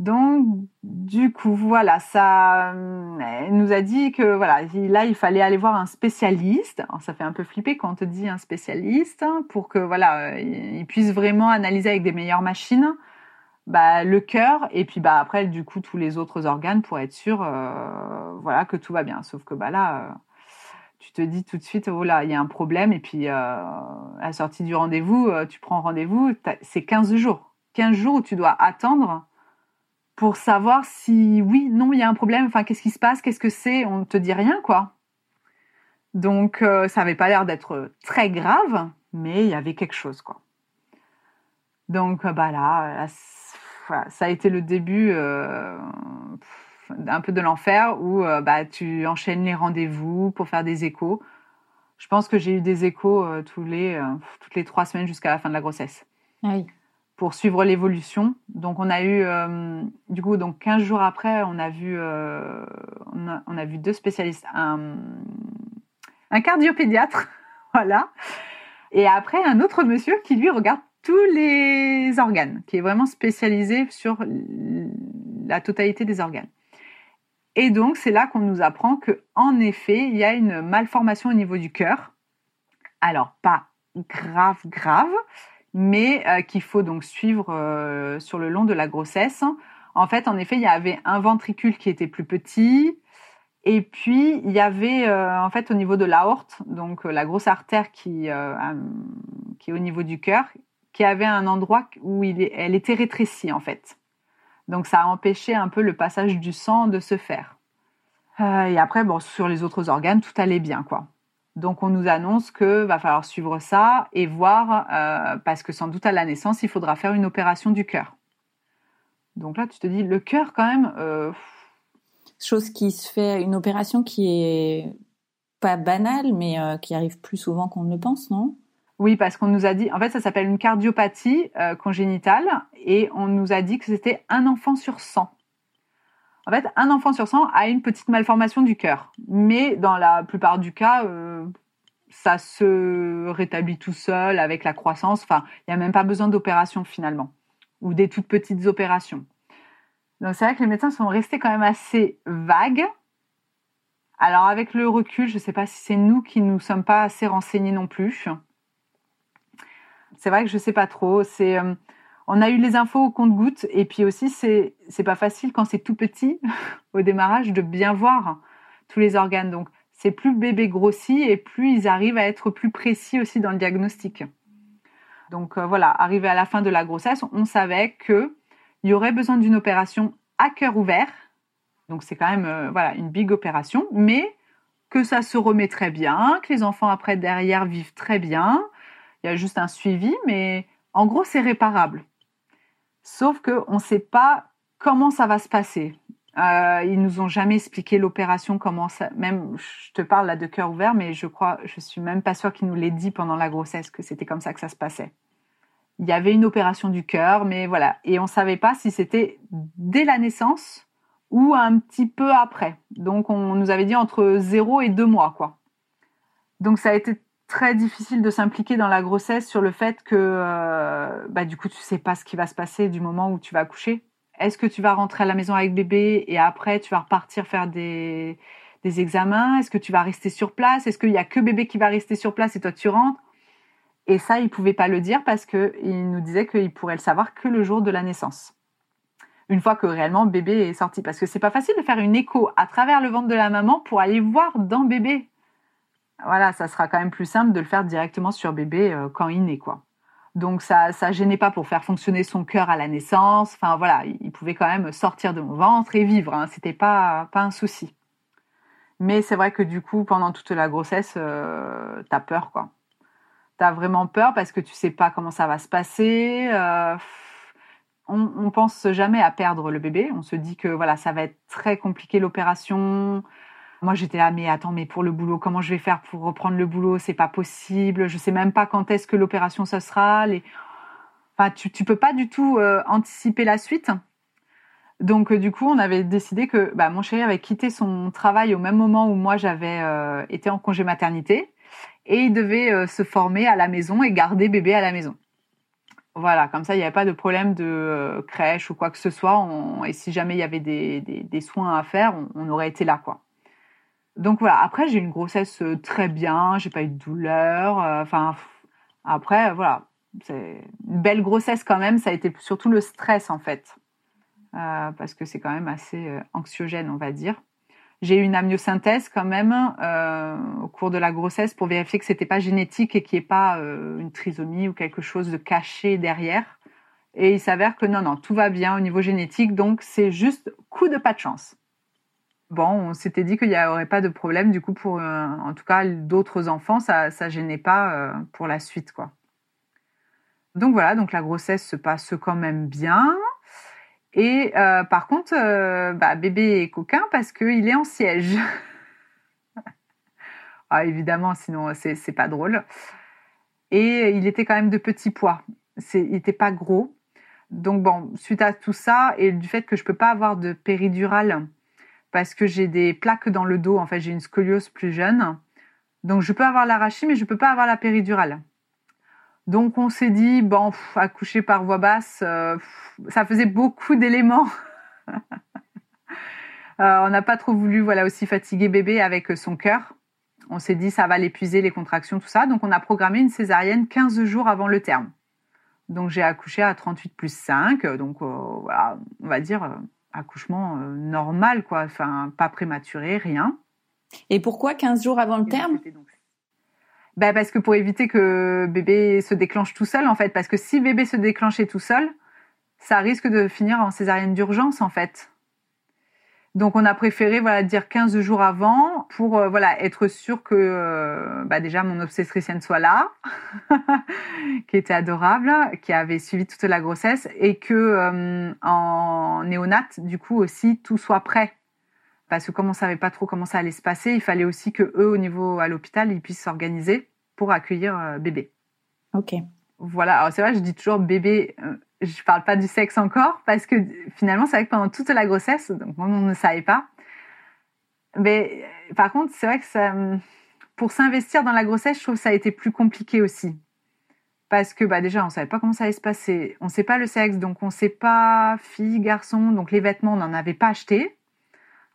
Speaker 2: Donc, du coup, voilà, ça, elle nous a dit que voilà, là, il fallait aller voir un spécialiste. ça fait un peu flipper quand on te dit un spécialiste pour que voilà, il puisse vraiment analyser avec des meilleures machines bah, le cœur et puis bah après du coup tous les autres organes pour être sûr, euh, voilà, que tout va bien. Sauf que bah là. Euh, tu te dis tout de suite, oh là, il y a un problème. Et puis, euh, à la sortie du rendez-vous, euh, tu prends rendez-vous, c'est 15 jours. 15 jours où tu dois attendre pour savoir si oui, non, il y a un problème. Enfin, qu'est-ce qui se passe Qu'est-ce que c'est On ne te dit rien, quoi. Donc, euh, ça n'avait pas l'air d'être très grave, mais il y avait quelque chose, quoi. Donc, bah là, ça a été le début un peu de l'enfer où euh, bah, tu enchaînes les rendez-vous pour faire des échos. Je pense que j'ai eu des échos euh, les, euh, toutes les trois semaines jusqu'à la fin de la grossesse.
Speaker 3: Ah oui.
Speaker 2: Pour suivre l'évolution. Donc, on a eu, du coup, donc 15 jours après, on a vu, a, on, a, vu deux spécialistes. Un, un cardiopédiatre, voilà. Et après, un autre monsieur qui, lui, regarde tous les organes, qui est vraiment spécialisé sur la totalité des organes. Et donc, c'est là qu'on nous apprend que, en effet, il y a une malformation au niveau du cœur. Alors, pas grave, grave, mais euh, qu'il faut donc suivre euh, sur le long de la grossesse. En fait, en effet, il y avait un ventricule qui était plus petit Et puis, il y avait euh, en fait au niveau de l'aorte, donc la grosse artère qui, euh, qui est au niveau du cœur, qui avait un endroit où elle était rétrécie en fait. Donc ça a empêché un peu le passage du sang de se faire. et après, bon, sur les autres organes, tout allait bien quoi. Donc on nous annonce que va falloir suivre ça et voir, parce que sans doute à la naissance, il faudra faire une opération du cœur. Donc là, tu te dis, le cœur quand même,
Speaker 3: chose qui se fait, une opération qui est pas banale, mais euh, qui arrive plus souvent qu'on ne le pense, non?
Speaker 2: Oui, parce qu'on nous a dit, en fait, ça s'appelle une cardiopathie euh, congénitale, et on nous a dit que c'était un enfant sur 100. En fait, un enfant sur 100 a une petite malformation du cœur, mais dans la plupart du cas, euh, ça se rétablit tout seul avec la croissance. Enfin, il n'y a même pas besoin d'opération finalement, ou des toutes petites opérations. Donc c'est vrai que les médecins sont restés quand même assez vagues. Alors avec le recul, je ne sais pas si c'est nous qui nous sommes pas assez renseignés non plus. C'est vrai que je ne sais pas trop. C'est euh, on a eu les infos au compte-gouttes et puis aussi c'est c'est pas facile quand c'est tout petit au démarrage de bien voir tous les organes. Donc c'est plus bébé grossit et plus ils arrivent à être plus précis aussi dans le diagnostic. Donc euh, voilà, arrivé à la fin de la grossesse, on savait que il y aurait besoin d'une opération à cœur ouvert. Donc c'est quand même euh, voilà une big opération, mais que ça se remet très bien, que les enfants après derrière vivent très bien. Il y a juste un suivi, mais en gros c'est réparable. Sauf qu'on ne sait pas comment ça va se passer. Euh, ils nous ont jamais expliqué l'opération, comment ça. Même, je te parle là de cœur ouvert, mais je crois, je suis même pas sûre qu'ils nous l'aient dit pendant la grossesse que c'était comme ça que ça se passait il y avait une opération du cœur, mais voilà. Et on savait pas si c'était dès la naissance ou un petit peu après. Donc on nous avait dit entre 0 et 2 mois, quoi. Donc ça a été très difficile de s'impliquer dans la grossesse sur le fait que euh, bah, du coup tu sais pas ce qui va se passer du moment où tu vas accoucher. Est-ce que tu vas rentrer à la maison avec bébé et après tu vas repartir faire des, examens? Est-ce que tu vas rester sur place? Est-ce qu'il y a que bébé qui va rester sur place et toi tu rentres? Et ça, il pouvait pas le dire parce qu'il nous disait qu'il pourrait le savoir que le jour de la naissance. Une fois que réellement bébé est sorti. Parce que c'est pas facile de faire une écho à travers le ventre de la maman pour aller voir dans bébé. Voilà, ça sera quand même plus simple de le faire directement sur bébé euh, quand il naît, quoi. Donc ça, ça gênait pas pour faire fonctionner son cœur à la naissance. Enfin voilà, il pouvait quand même sortir de mon ventre et vivre. Hein. C'était pas pas un souci. Mais c'est vrai que du coup, pendant toute la grossesse, euh, t'as peur, quoi tu as vraiment peur parce que tu sais pas comment ça va se passer. Euh, on, on pense jamais à perdre le bébé. On se dit que voilà, ça va être très compliqué l'opération. Moi, j'étais là, mais attends, mais pour le boulot, comment je vais faire pour reprendre le boulot? C'est pas possible. Je sais même pas quand est-ce que l'opération ça sera. Enfin, tu, tu peux pas du tout euh, anticiper la suite. Donc, euh, du coup, on avait décidé que bah, mon chéri avait quitté son travail au même moment où moi j'avais été en congé maternité et il devait euh, se former à la maison et garder bébé à la maison. Voilà, comme ça, il n'y avait pas de problème de euh, crèche ou quoi que ce soit. et si jamais il y avait des, des, soins à faire, on, aurait été là, quoi. Donc voilà. Après, j'ai une grossesse euh, très bien. J'ai pas eu de douleur. Enfin, après, voilà, c'est une belle grossesse quand même. Ça a été surtout le stress en fait, parce que c'est quand même assez anxiogène, on va dire. J'ai eu une amniosynthèse quand même euh, au cours de la grossesse pour vérifier que c'était pas génétique et qu'il n'y ait pas euh, une trisomie ou quelque chose de caché derrière. Et il s'avère que non, non, tout va bien au niveau génétique, donc c'est juste coup de pas de chance. Bon, on s'était dit qu'il n'y aurait pas de problème du coup pour, euh, en tout cas, d'autres enfants, ça, ça gênait pas pour la suite, quoi. Donc voilà, donc la grossesse se passe quand même bien. Et euh, par contre, euh, bah, bébé est coquin parce qu'il est en siège. ah, évidemment, sinon c'est pas drôle. Et il était quand même de petit poids. Il n'était pas gros. Donc bon, suite à tout ça et du fait que je peux pas avoir de péridurale parce que j'ai des plaques dans le dos, en fait j'ai une scoliose plus jeune. Donc je peux avoir l'arachide mais je peux pas avoir la péridurale. Donc on s'est dit, bon, accoucher par voix basse, euh, ça faisait beaucoup d'éléments. Euh, on n'a pas trop voulu voilà aussi fatiguer bébé avec son cœur. On s'est dit, ça va l'épuiser, les contractions, tout ça. Donc on a programmé une césarienne 15 jours avant le terme. Donc j'ai accouché à 38 plus 5, donc euh, voilà, on va dire accouchement euh, normal, quoi. Enfin, pas prématuré, rien.
Speaker 3: Et pourquoi 15 jours avant le terme?
Speaker 2: ben parce que pour éviter que bébé se déclenche tout seul, en fait. Parce que si bébé se déclenchait tout seul, ça risque de finir en césarienne d'urgence, en fait. Donc on a préféré voilà dire 15 jours avant pour euh, voilà être sûr que euh, bah, déjà mon obstétricienne soit là, qui était adorable, qui avait suivi toute la grossesse et que euh, en néonate du coup aussi tout soit prêt. Parce que comme on savait pas trop comment ça allait se passer, il fallait aussi que eux au niveau à l'hôpital ils puissent s'organiser pour accueillir bébé.
Speaker 3: Ok.
Speaker 2: Voilà, alors c'est vrai, je dis toujours bébé je parle pas du sexe encore parce que finalement, c'est vrai que pendant toute la grossesse, donc on ne savait pas. Mais par contre, c'est vrai que ça, pour s'investir dans la grossesse, je trouve que ça a été plus compliqué aussi. Parce que bah, déjà, on savait pas comment ça allait se passer. On sait pas le sexe, donc on sait pas fille, garçon. Donc les vêtements, on n'en avait pas acheté.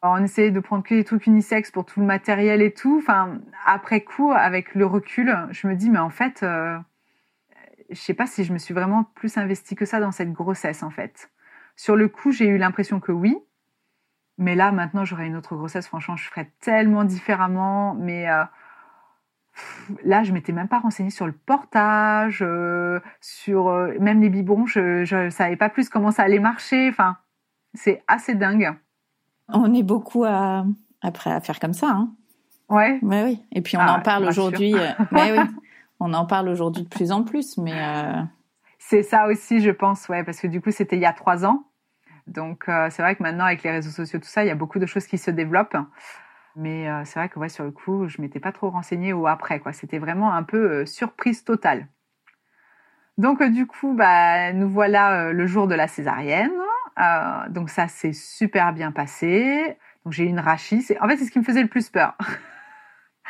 Speaker 2: on essayait de prendre que des trucs unisex pour tout le matériel et tout. Enfin, après coup, avec le recul, je me dis, mais en fait, euh, je sais pas si je me suis vraiment plus investie que ça dans cette grossesse en fait. Sur le coup, j'ai eu l'impression que oui, mais là maintenant j'aurais une autre grossesse. Franchement, je ferais tellement différemment. Mais euh, là, je m'étais même pas renseignée sur le portage, euh, sur euh, même les biberons. Je, ne savais pas plus comment ça allait marcher. Enfin, c'est assez dingue.
Speaker 3: On est beaucoup à après à faire comme ça. Hein.
Speaker 2: Ouais.
Speaker 3: Mais oui. Et puis on ah, en parle aujourd'hui. mais oui. On en parle aujourd'hui de plus en plus, mais euh,
Speaker 2: c'est ça aussi, je pense, ouais, parce que du coup, c'était il y a trois ans. Donc, euh, c'est vrai que maintenant, avec les réseaux sociaux, tout ça, il y a beaucoup de choses qui se développent. Mais euh, c'est vrai que ouais, sur le coup, je m'étais pas trop renseignée au après. quoi. C'était vraiment un peu surprise totale. Donc, du coup, bah, nous voilà le jour de la césarienne. donc, ça s'est super bien passé. Donc, j'ai eu une rachis. En fait, c'est ce qui me faisait le plus peur.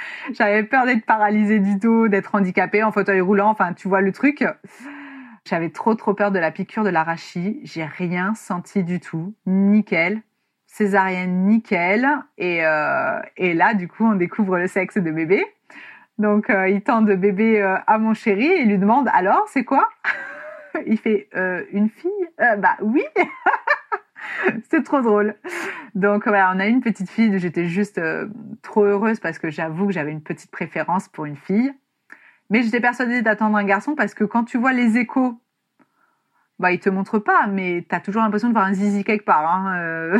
Speaker 2: J'avais peur d'être paralysée du dos, d'être handicapée en fauteuil roulant. Enfin, tu vois le truc. J'avais trop trop peur de la piqûre de l'arachis. J'ai rien senti du tout. Nickel. Césarienne nickel. Et, euh, et là, du coup, on découvre le sexe de bébé. Donc, euh, il tend de bébé euh, à mon chéri et lui demande alors, c'est quoi Il fait une fille Bah oui c'est trop drôle. Donc voilà, on a une petite fille. J'étais juste euh, trop heureuse parce que j'avoue que j'avais une petite préférence pour une fille. Mais j'étais persuadée d'attendre un garçon parce que quand tu vois les échos, bah ils te montrent pas, mais tu as toujours l'impression de voir un zizi quelque part. Hein, euh.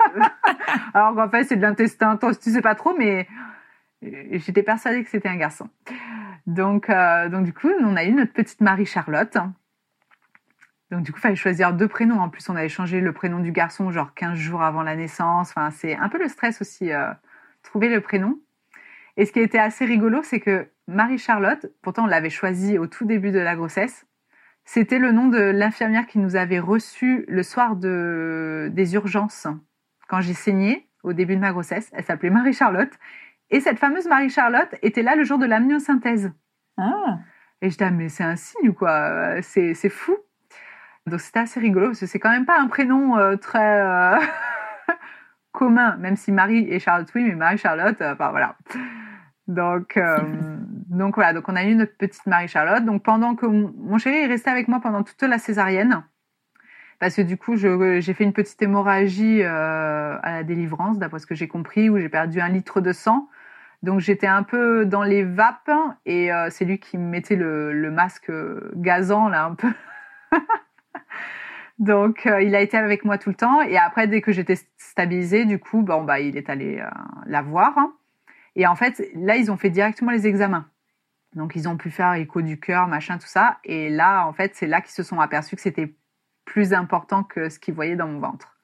Speaker 2: Alors qu'en fait c'est de l'intestin, tu sais pas trop, mais j'étais persuadée que c'était un garçon. Donc, euh, donc du coup, on a eu notre petite Marie Charlotte. Donc du coup, il fallait choisir deux prénoms. En plus, on avait changé le prénom du garçon genre 15 jours avant la naissance. Enfin, c'est un peu le stress aussi, euh, trouver le prénom. Et ce qui était assez rigolo, c'est que Marie-Charlotte, pourtant on l'avait choisi au tout début de la grossesse, c'était le nom de l'infirmière qui nous avait reçu le soir de, des urgences quand j'ai saigné au début de ma grossesse. Elle s'appelait Marie-Charlotte. Et cette fameuse Marie-Charlotte était là le jour de l'amniosynthèse.
Speaker 3: Ah.
Speaker 2: Et je disais, ah, mais c'est un signe ou quoi? C'est fou. Donc c'était assez rigolo parce que c'est quand même pas un prénom euh, très euh, commun, même si Marie et Charlotte oui, mais Marie Charlotte, euh, enfin voilà. Donc donc voilà, donc on a eu notre petite Marie Charlotte. Donc pendant que mon, chéri est resté avec moi pendant toute la césarienne, parce que du coup j'ai fait une petite hémorragie à la délivrance, d'après ce que j'ai compris, où j'ai perdu un litre de sang. Donc j'étais un peu dans les vapes et c'est lui qui me mettait le, le masque gazant là un peu. Donc, euh, il a été avec moi tout le temps. Et après, dès que j'étais stabilisée, du coup, bon, bah, il est allé euh, la voir. Hein. Et en fait, là, ils ont fait directement les examens. Donc, ils ont pu faire écho du cœur, machin, tout ça. Et là, en fait, c'est là qu'ils se sont aperçus que c'était plus important que ce qu'ils voyaient dans mon ventre.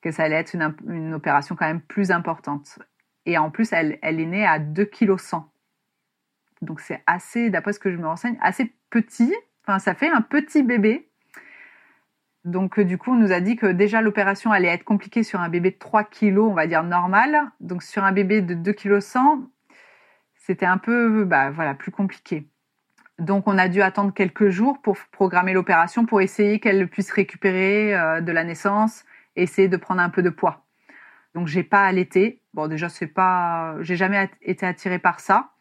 Speaker 2: Que ça allait être une, opération quand même plus importante. Et en plus, elle, elle est née à 2,1 kg. Donc, c'est assez, d'après ce que je me renseigne, assez petit. Enfin, ça fait un petit bébé donc, euh, du coup, on nous a dit que déjà l'opération allait être compliquée sur un bébé de 3 kg, on va dire normal. Donc, sur un bébé de 2 kg 100, c'était un peu, bah, voilà, plus compliqué. Donc, on a dû attendre quelques jours pour programmer l'opération pour essayer qu'elle puisse récupérer euh, de la naissance essayer de prendre un peu de poids. Donc, j'ai pas allaité. Bon, déjà, c'est pas, j'ai jamais été attirée par ça.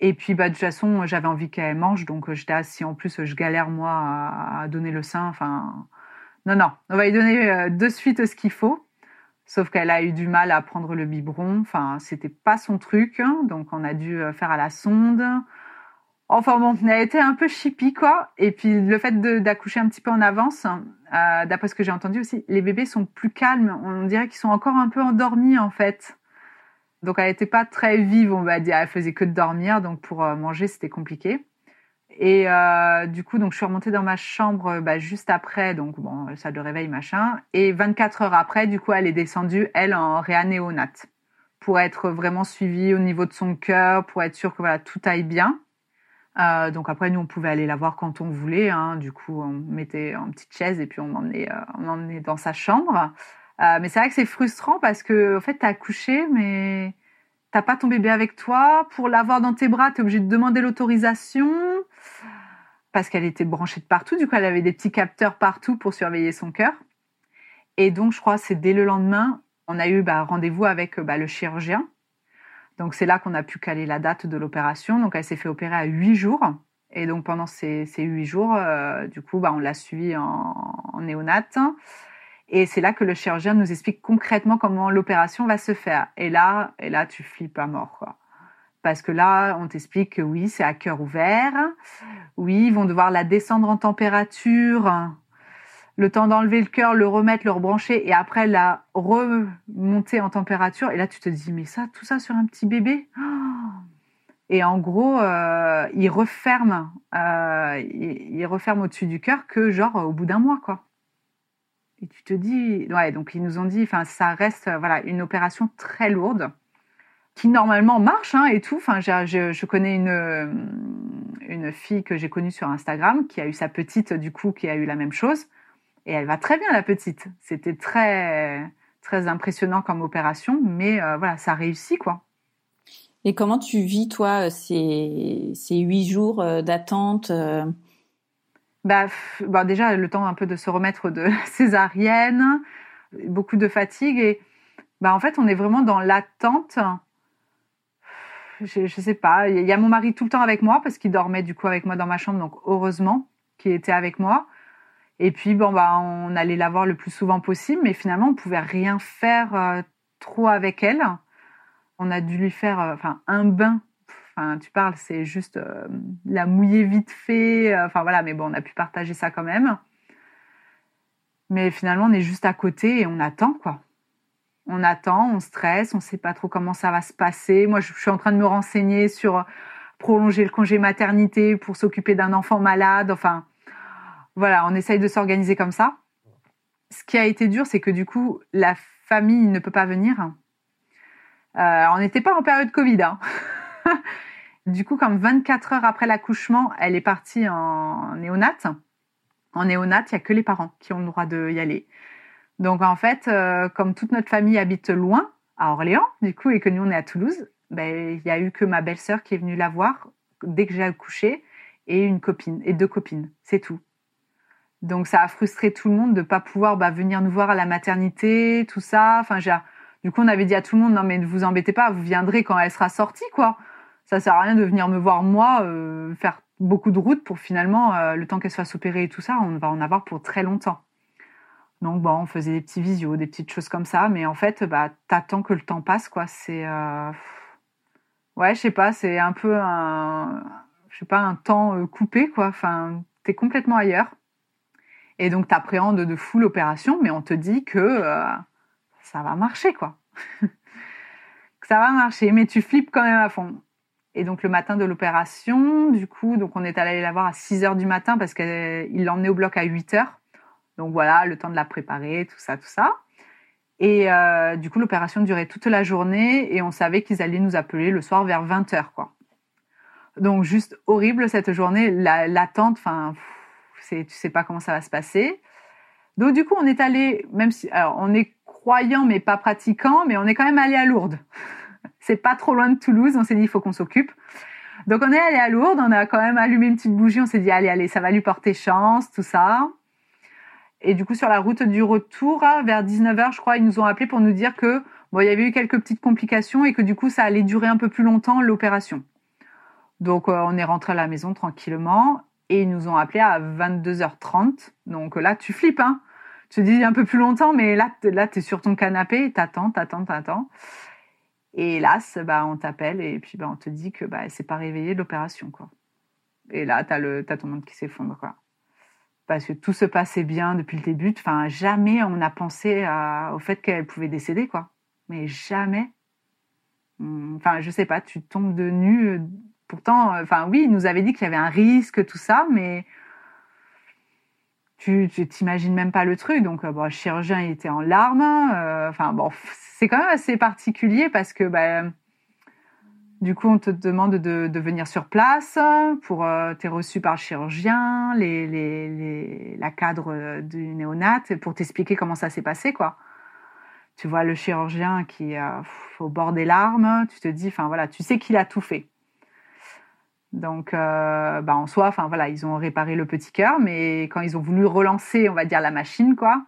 Speaker 2: Et puis, bah, de toute façon, j'avais envie qu'elle mange, donc j'étais assise. En plus, je galère moi à donner le sein. Enfin, Non, non, on va lui donner euh, de suite ce qu'il faut. Sauf qu'elle a eu du mal à prendre le biberon. Enfin, c'était pas son truc. hein. Donc, on a dû euh, faire à la sonde. Enfin bon, elle été un peu chippie, quoi. Et puis, le fait d'accoucher un petit peu en avance, euh, d'après ce que j'ai entendu aussi, les bébés sont plus calmes. On dirait qu'ils sont encore un peu endormis, en fait. Donc, elle n'était pas très vive, on va dire. Elle faisait que de dormir. Donc, pour manger, c'était compliqué. Et euh, du coup, donc, je suis remontée dans ma chambre euh, bah, juste après. Donc, bon, salle de réveil, machin. Et 24 heures après, du coup, elle est descendue, elle, en réanéonate. Pour être vraiment suivie au niveau de son cœur, pour être sûre que voilà, tout aille bien. Euh, donc après, nous, on pouvait aller la voir quand on voulait. hein. Du coup, on mettait en petite chaise et puis on l'emmenait, euh, on l'emmenait dans sa chambre. Mais c'est vrai que c'est frustrant parce que, en fait, t'as accouché, mais t'as pas ton bébé avec toi. Pour l'avoir dans tes bras, t'es obligé de demander l'autorisation parce qu'elle était branchée de partout. Du coup, elle avait des petits capteurs partout pour surveiller son cœur. Et donc, je crois, c'est dès le lendemain, on a eu bah, rendez-vous avec bah, le chirurgien. Donc, c'est là qu'on a pu caler la date de l'opération. Donc, elle s'est fait opérer à huit jours. Et donc, pendant ces, huit jours, euh, du coup, bah, on l'a suivie en, en. Et c'est là que le chirurgien nous explique concrètement comment l'opération va se faire. Et là, et là, tu flippes à mort, quoi. Parce que là, on t'explique que oui, c'est à cœur ouvert. Oui, ils vont devoir la descendre en température, le temps d'enlever le cœur, le remettre, le rebrancher, et après la remonter en température. Et là, tu te dis, mais ça, tout ça sur un petit bébé? Oh Et en gros, euh, ils referment, euh, ils referment au-dessus du cœur que genre au bout d'un mois, quoi. Et tu te dis, ouais, donc ils nous ont dit, enfin, ça reste, euh, voilà, une opération très lourde qui normalement marche hein, et tout. Enfin, je, je connais une, euh, une fille que j'ai connue sur Instagram qui a eu sa petite, du coup, qui a eu la même chose. Et elle va très bien, la petite. C'était très, très impressionnant comme opération, mais euh, voilà, ça réussit, quoi.
Speaker 3: Et comment tu vis, toi, ces, ces huit jours d'attente
Speaker 2: Bah, déjà, le temps un peu de se remettre de césarienne, beaucoup de fatigue. Et bah, en fait, on est vraiment dans l'attente. Je, je sais pas. Il y a mon mari tout le temps avec moi parce qu'il dormait du coup avec moi dans ma chambre. Donc, heureusement qu'il était avec moi. Et puis, bon, bah, on allait la voir le plus souvent possible. Mais finalement, on pouvait rien faire euh, trop avec elle. On a dû lui faire euh, enfin, un bain Enfin, tu parles, c'est juste euh, la mouiller vite fait. euh, Enfin voilà, mais bon, on a pu partager ça quand même. Mais finalement, on est juste à côté et on attend quoi. On attend, on stresse, on sait pas trop comment ça va se passer. Moi, je, je suis en train de me renseigner sur prolonger le congé maternité pour s'occuper d'un enfant malade. Enfin, voilà, on essaye de s'organiser comme ça. Ce qui a été dur, c'est que du coup, la famille ne peut pas venir. Euh, on n'était pas en période Covid. Hein. Du coup, comme 24 heures après l'accouchement, elle est partie en néonate. En néonate, il n'y a que les parents qui ont le droit d'y aller. Donc en fait, euh, comme toute notre famille habite loin, à Orléans, du coup, et que nous on est à Toulouse, ben, il n'y a eu que ma belle-sœur qui est venue la voir dès que j'ai accouché et une copine et deux copines, c'est tout. Donc ça a frustré tout le monde de pas pouvoir bah, venir nous voir à la maternité, tout ça. Enfin, du coup, on avait dit à tout le monde non mais ne vous embêtez pas, vous viendrez quand elle sera sortie, quoi ça sert à rien de venir me voir moi euh, faire beaucoup de route pour finalement euh, le temps qu'elle se fasse opérer et tout ça on va en avoir pour très longtemps. Donc bon on faisait des petits visios des petites choses comme ça mais en fait bah t'attends que le temps passe quoi. C'est euh... ouais je sais pas c'est un peu un je sais pas un temps coupé quoi. Enfin t'es complètement ailleurs. Et donc t'appréhendes de fou l'opération mais on te dit que ça va marcher quoi. Que ça va marcher mais tu flippes quand même à fond et donc le matin de l'opération, du coup, donc on est allé la voir à 6 heures du matin parce qu'il l'emmenait au bloc à 8 heures. Donc voilà, le temps de la préparer, tout ça, tout ça. Et euh, du coup, l'opération durait toute la journée et on savait qu'ils allaient nous appeler le soir vers 20 heures, quoi. Donc juste horrible cette journée, la- l'attente, enfin, c'est, tu sais pas comment ça va se passer. Donc du coup, on est allé, même si, alors on est croyant mais pas pratiquant, mais on est quand même allé à Lourdes. C'est pas trop loin de Toulouse. On s'est dit, il faut qu'on s'occupe. Donc, on est allé à Lourdes. On a quand même allumé une petite bougie. On s'est dit, allez, allez, ça va lui porter chance, tout ça. Et du coup, sur la route du retour, hein, vers 19h, je crois, ils nous ont appelé pour nous dire que, bon, il y avait eu quelques petites complications et que du coup, ça allait durer un peu plus longtemps, l'opération. Donc, euh, on est rentré à la maison tranquillement et ils nous ont appelé à 22h30. Donc là, tu flippes, hein. tu te dis un peu plus longtemps, mais là, là, t'es sur ton canapé, t'attends, t'attends, t'attends. Et hélas, bah, on t'appelle et puis bah, on te dit que bah, elle s'est pas réveillée de l'opération. Et là, t'as le, t'as ton monde qui s'effondre. Parce que tout se passait bien depuis le début. Enfin, jamais on a pensé à- au fait qu'elle pouvait décéder, quoi. Mais jamais. Hum, Enfin, je sais pas, tu tombes de nu. euh, Pourtant, euh, enfin, oui, il nous avait dit qu'il y avait un risque, tout ça, mais tu t'imagines même pas le truc. Donc, euh, bon, le chirurgien il était en larmes. euh, Enfin, bon, c'est quand même assez particulier parce que, bah, du coup, on te demande de, venir sur place pour euh, t'es reçu par le chirurgien, les, les, la cadre du néonat pour t'expliquer comment ça s'est passé, quoi. Tu vois le chirurgien qui est euh, au bord des larmes, tu te dis, enfin voilà, tu sais qu'il a tout fait. Donc, euh, bah, en soi, enfin voilà, ils ont réparé le petit cœur, mais quand ils ont voulu relancer, on va dire la machine, quoi,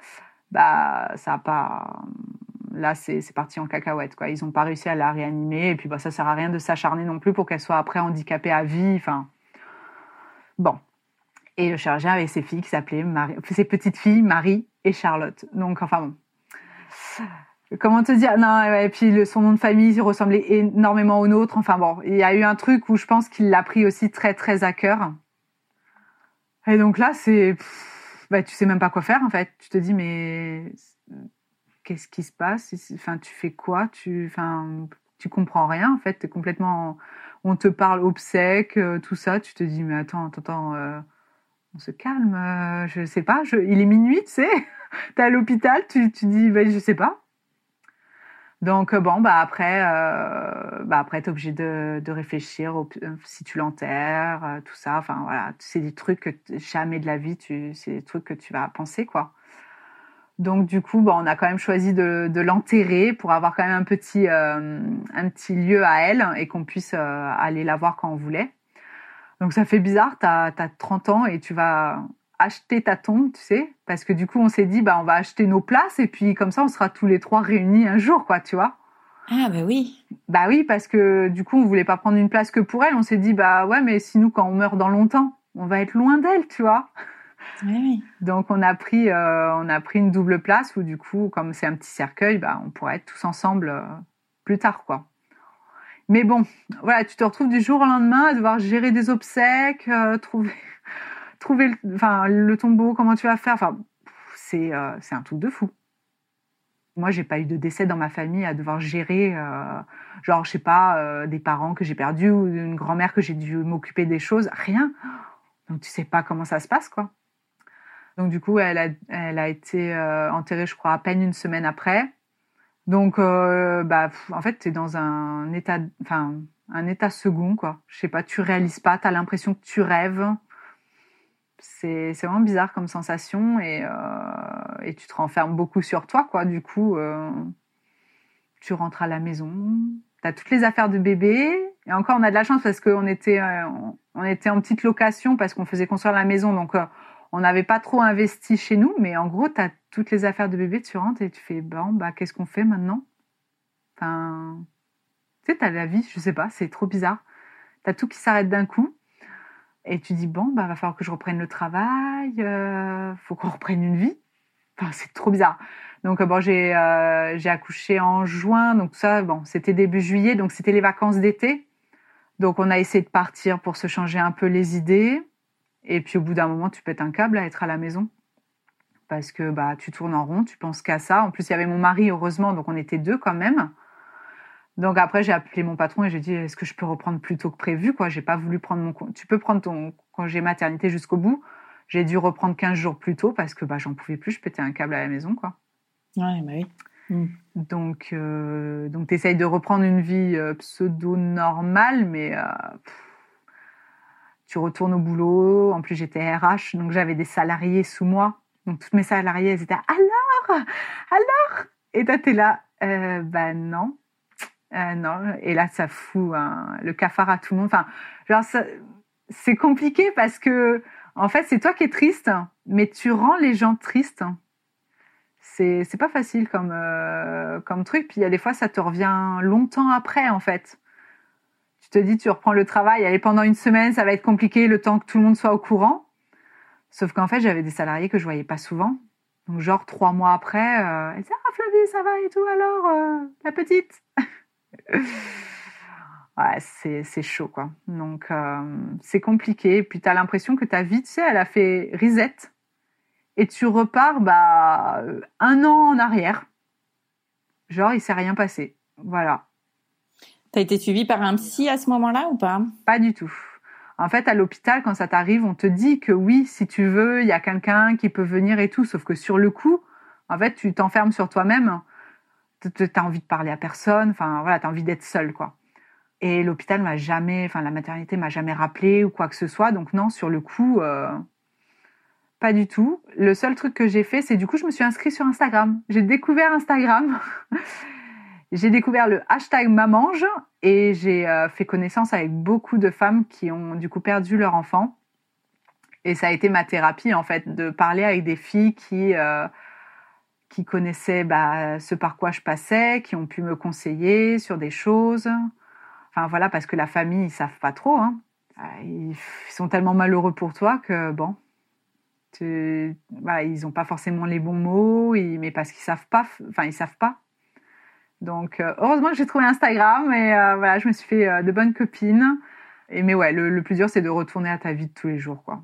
Speaker 2: bah ça a pas. Là, c'est parti en cacahuète, quoi. Ils n'ont pas réussi à la réanimer, et puis bah ça sert à rien de s'acharner non plus pour qu'elle soit après handicapée à vie. Enfin, bon. Et le chirurgien avait ses filles qui s'appelaient ses petites filles Marie et Charlotte. Donc, enfin bon. Comment te dire Non, et puis son nom de famille il ressemblait énormément au nôtre. Enfin bon, il y a eu un truc où je pense qu'il l'a pris aussi très très à cœur. Et donc là, c'est, bah, tu sais même pas quoi faire en fait. Tu te dis mais qu'est-ce qui se passe? Enfin, tu fais quoi? Tu, enfin, tu comprends rien en fait. T'es complètement, on te parle obsèque, euh, tout ça. Tu te dis mais attends, attends, attends. euh, on se calme. euh, je sais pas. Je, il est minuit, tu sais. T'es à l'hôpital. Tu, tu dis bah, je sais pas. Donc euh, bon, bah après, euh, bah après t'es obligé de, de réfléchir au- euh, si tu l'enterres, euh, tout ça. Enfin voilà, c'est des trucs que jamais de la vie, tu, c'est des trucs que tu vas penser quoi. Donc du coup, bon, on a quand même choisi de, de l'enterrer pour avoir quand même un petit, euh, un petit lieu à elle et qu'on puisse aller la voir quand on voulait. Donc ça fait bizarre, t'as as 30 ans et tu vas acheter ta tombe, tu sais, parce que du coup on s'est dit bah on va acheter nos places et puis comme ça on sera tous les trois réunis un jour quoi, tu vois.
Speaker 3: Ah, bah oui.
Speaker 2: Bah oui, parce que du coup on voulait pas prendre une place que pour elle, on s'est dit bah ouais mais si nous quand on meurt dans longtemps, on va être loin d'elle, tu vois.
Speaker 3: Oui, oui.
Speaker 2: Donc on a pris euh, on a pris une double place où du coup comme c'est un petit cercueil, bah on pourrait être tous ensemble euh, plus tard quoi. Mais bon, voilà, tu te retrouves du jour au lendemain à devoir gérer des obsèques, euh, trouver trouver le, tombeau, comment tu vas faire, euh, c'est un truc de fou. Moi, j'ai pas eu de décès dans ma famille à devoir gérer, euh, genre je sais pas, euh, des parents que j'ai perdus ou une grand-mère que j'ai dû m'occuper des choses, rien. Donc tu sais pas comment ça se passe quoi. Donc du coup, elle a, été enterrée, je crois, à peine une semaine après. Donc, bah, en fait, tu es dans un état, enfin, un état second, quoi. Je sais pas, tu réalises pas, tu as l'impression que tu rêves. C'est vraiment bizarre comme sensation et, euh, et tu te renfermes beaucoup sur toi, quoi. Du coup, euh, tu rentres à la maison, tu as toutes les affaires de bébé. Et encore, on a de la chance parce qu'on était, euh, on- était en petite location parce qu'on faisait construire la maison. Donc, on n'avait pas trop investi chez nous, mais en gros, tu as toutes les affaires de bébé, tu rentres et tu fais, bon, bah, qu'est-ce qu'on fait maintenant? Enfin, tu sais, tu as la vie, je sais pas, c'est trop bizarre. Tu as tout qui s'arrête d'un coup. Et tu dis, bon, bah, va falloir que je reprenne le travail, euh, faut qu'on reprenne une vie. Enfin, c'est trop bizarre. Donc, euh, bon, j'ai euh, j'ai accouché en juin, donc ça, bon, c'était début juillet, donc c'était les vacances d'été. Donc, on a essayé de partir pour se changer un peu les idées. Et puis, au bout d'un moment, tu pètes un câble à être à la maison. Parce que bah, tu tournes en rond, tu penses qu'à ça. En plus, il y avait mon mari, heureusement, donc on était deux quand même. Donc après, j'ai appelé mon patron et j'ai dit est-ce que je peux reprendre plus tôt que prévu quoi? J'ai pas voulu prendre mon tu peux prendre ton congé maternité jusqu'au bout. J'ai dû reprendre 15 jours plus tôt parce que bah j'en pouvais plus, je pétais un câble à la maison quoi.
Speaker 3: Ouais, bah oui.
Speaker 2: Donc euh, donc t'essayes de reprendre une vie euh, pseudo normale mais euh, pff, tu retournes au boulot. En plus j'étais RH donc j'avais des salariés sous moi. Donc toutes mes salariés elles étaient alors alors et toi t'es là euh, bah non euh, non, et là, ça fout un- le cafard à tout le monde. Enfin, genre, c'est compliqué parce que, en fait, c'est toi qui es triste, mais tu rends les gens tristes. C'est, c'est pas facile comme, euh, comme truc. Puis il y a des fois, ça te revient longtemps après, en fait. Tu te dis, tu reprends le travail, allez, pendant une semaine, ça va être compliqué le temps que tout le monde soit au courant. Sauf qu'en fait, j'avais des salariés que je voyais pas souvent. Donc genre trois mois après, euh, elle dit ah Flavie ça va et tout alors euh, la petite? Ouais c'est chaud quoi. Donc euh, c'est compliqué. Et puis t'as l'impression que ta vie tu sais elle a fait reset et tu repars bah un an en arrière. Genre il s'est rien passé. Voilà.
Speaker 3: T'as été suivie par un psy à ce moment-là ou pas?
Speaker 2: Pas du tout. En fait, à l'hôpital, quand ça t'arrive, on te dit que oui, si tu veux, il y a quelqu'un qui peut venir et tout. Sauf que sur le coup, en fait, tu t'enfermes sur toi-même. T'as envie de parler à personne. Enfin, voilà, t'as envie d'être seule, quoi. Et l'hôpital m'a jamais, enfin, la maternité m'a jamais rappelé ou quoi que ce soit. Donc non, sur le coup, euh, pas du tout. Le seul truc que j'ai fait, c'est du coup, je me suis inscrite sur Instagram. J'ai découvert Instagram. j'ai découvert le hashtag Mamange et j'ai euh, fait connaissance avec beaucoup de femmes qui ont du coup perdu leur enfant. Et ça a été ma thérapie en fait, de parler avec des filles qui, euh, qui connaissaient bah, ce par quoi je passais, qui ont pu me conseiller sur des choses. Enfin voilà, parce que la famille, ils savent pas trop. Hein. Ils sont tellement malheureux pour toi que bon, voilà, ils n'ont pas forcément les bons mots, mais parce qu'ils savent pas, enfin ils savent pas. Donc euh, heureusement que j'ai trouvé Instagram et euh, voilà, je me suis fait euh, de bonnes copines. Et mais ouais, le, le plus dur c'est de retourner à ta vie de tous les jours, quoi.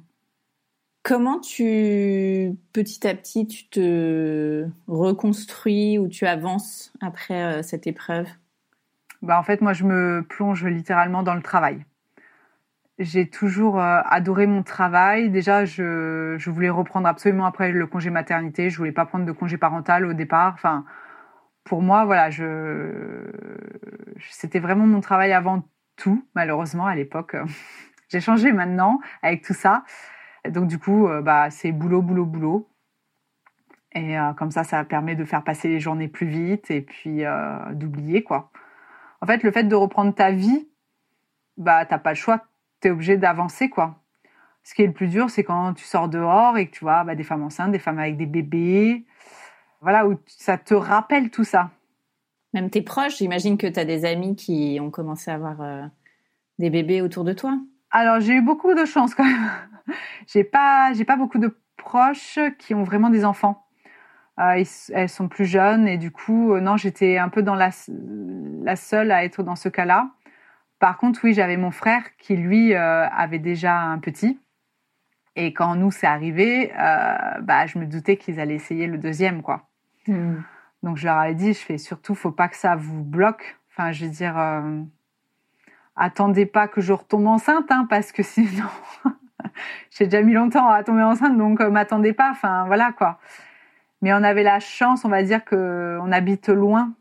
Speaker 3: Comment tu, petit à petit, tu te reconstruis ou tu avances après cette épreuve?
Speaker 2: Bah, En fait, moi, je me plonge littéralement dans le travail. J'ai toujours adoré mon travail. Déjà, je, je, voulais reprendre absolument après le congé maternité. Je voulais pas prendre de congé parental au départ. Enfin, pour moi, voilà, je... c'était vraiment mon travail avant tout, malheureusement, à l'époque. J'ai changé maintenant avec tout ça. Donc, du coup, euh, bah, c'est boulot, boulot, boulot. Et euh, comme ça, ça permet de faire passer les journées plus vite et puis euh, d'oublier, quoi. En fait, le fait de reprendre ta vie, bah, t'as pas le choix. Tu es obligé d'avancer, quoi. Ce qui est le plus dur, c'est quand tu sors dehors et que tu vois bah, des femmes enceintes, des femmes avec des bébés, voilà, où ça te rappelle tout ça.
Speaker 3: Même tes proches, j'imagine que tu as des amis qui ont commencé à avoir des bébés autour de toi.
Speaker 2: Alors, j'ai eu beaucoup de chance quand même. j'ai pas, j'ai pas beaucoup de proches qui ont vraiment des enfants. Euh, elles sont plus jeunes et du coup, euh, non, j'étais un peu dans la, la seule à être dans ce cas-là. Par contre, oui, j'avais mon frère qui, lui, avait déjà un petit. Et quand nous, c'est arrivé, bah, je me doutais qu'ils allaient essayer le deuxième, quoi. Hmm. Donc je leur ai dit, je fais surtout, faut pas que ça vous bloque. Enfin, je veux dire, euh, attendez pas que je retombe enceinte, hein, parce que sinon, j'ai déjà mis longtemps à tomber enceinte, donc euh, m'attendez pas. Enfin, voilà quoi. Mais on avait la chance, on va dire que on habite loin,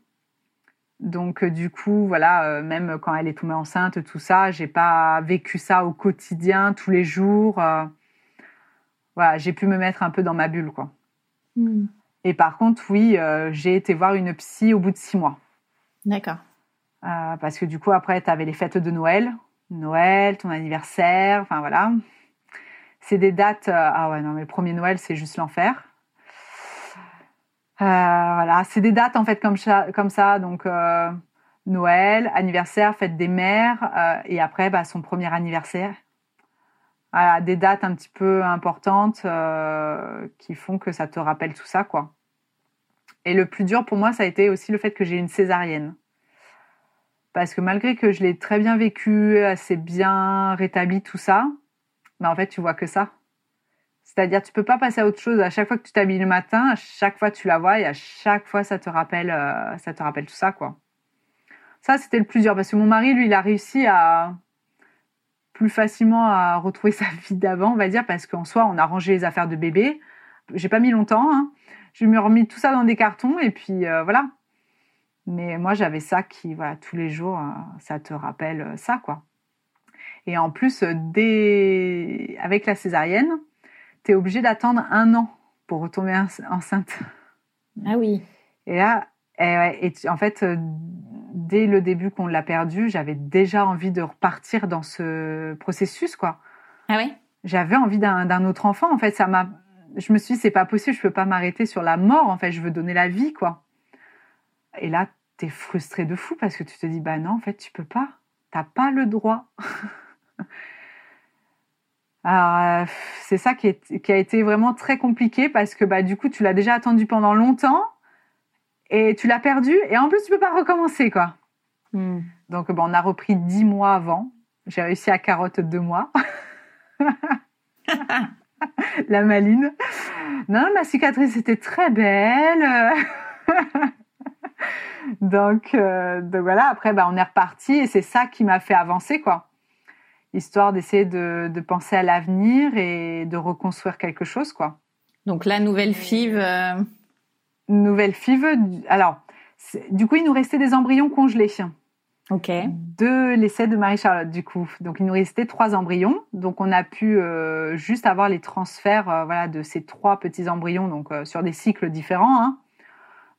Speaker 2: donc euh, du coup, voilà, même quand elle est tombée enceinte, tout ça, j'ai pas vécu ça au quotidien, tous les jours. voilà, j'ai pu me mettre un peu dans ma bulle, quoi. Hmm. Et par contre, oui, euh, j'ai été voir une psy au bout de six mois.
Speaker 3: D'accord.
Speaker 2: Euh, parce que du coup, après, tu avais les fêtes de Noël. Noël, ton anniversaire, enfin voilà. C'est des dates. Euh, ah ouais, non, mais le premier Noël, c'est juste l'enfer. voilà, c'est des dates en fait comme ça. Comme ça donc, Noël, anniversaire, fête des mères, et après, bah, son premier anniversaire. Voilà, des dates un petit peu importantes qui font que ça te rappelle tout ça, quoi. Et le plus dur pour moi, ça a été aussi le fait que j'ai une césarienne. Parce que malgré que je l'ai très bien vécu, assez bien rétabli tout ça, mais en fait, tu vois que ça. C'est-à-dire, tu peux pas passer à autre chose. À chaque fois que tu t'habilles le matin, à chaque fois tu la vois et à chaque fois ça te rappelle, euh, ça te rappelle tout ça, quoi. Ça, c'était le plus dur parce que mon mari, lui, il a réussi à plus facilement à retrouver sa vie d'avant, on va dire, parce qu'en soi, on a rangé les affaires de bébé. J'ai pas mis longtemps. Hein je me remis tout ça dans des cartons et puis euh, voilà. Mais moi, j'avais ça qui, voilà, tous les jours, euh, ça te rappelle euh, ça, quoi. Et en plus, dès... avec la césarienne, tu es obligé d'attendre un an pour retomber enceinte.
Speaker 3: Ah oui.
Speaker 2: Et là, et, en fait, dès le début qu'on l'a perdu, j'avais déjà envie de repartir dans ce processus, quoi.
Speaker 3: Ah oui
Speaker 2: J'avais envie d'un autre enfant. En fait, ça m'a je me suis dit, c'est pas possible, je peux pas m'arrêter sur la mort, en fait, je veux donner la vie, quoi. Et là, tu es frustré de fou parce que tu te dis, bah non, en fait, tu peux pas, t'as pas le droit. Alors, euh, c'est ça qui, est, qui a été vraiment très compliqué parce que bah, du coup, tu l'as déjà attendu pendant longtemps et tu l'as perdu et en plus, tu peux pas recommencer. quoi.
Speaker 3: Hmm.
Speaker 2: Donc, bon, on a repris dix mois avant. J'ai réussi à carotte deux mois. La maline. Non, ma cicatrice était très belle. donc, euh, donc voilà, après, bah, on est reparti et c'est ça qui m'a fait avancer, quoi. Histoire d'essayer de, de penser à l'avenir et de reconstruire quelque chose, quoi.
Speaker 3: Donc la nouvelle FIV. euh,
Speaker 2: Nouvelle FIV. Alors, du coup, il nous restait des embryons congelés.
Speaker 3: Ok.
Speaker 2: de l'essai de Marie-Charlotte, du coup. Donc, il nous restait trois embryons. Donc, on a pu euh, juste avoir les transferts voilà, de ces trois petits embryons donc, sur des cycles différents. hein.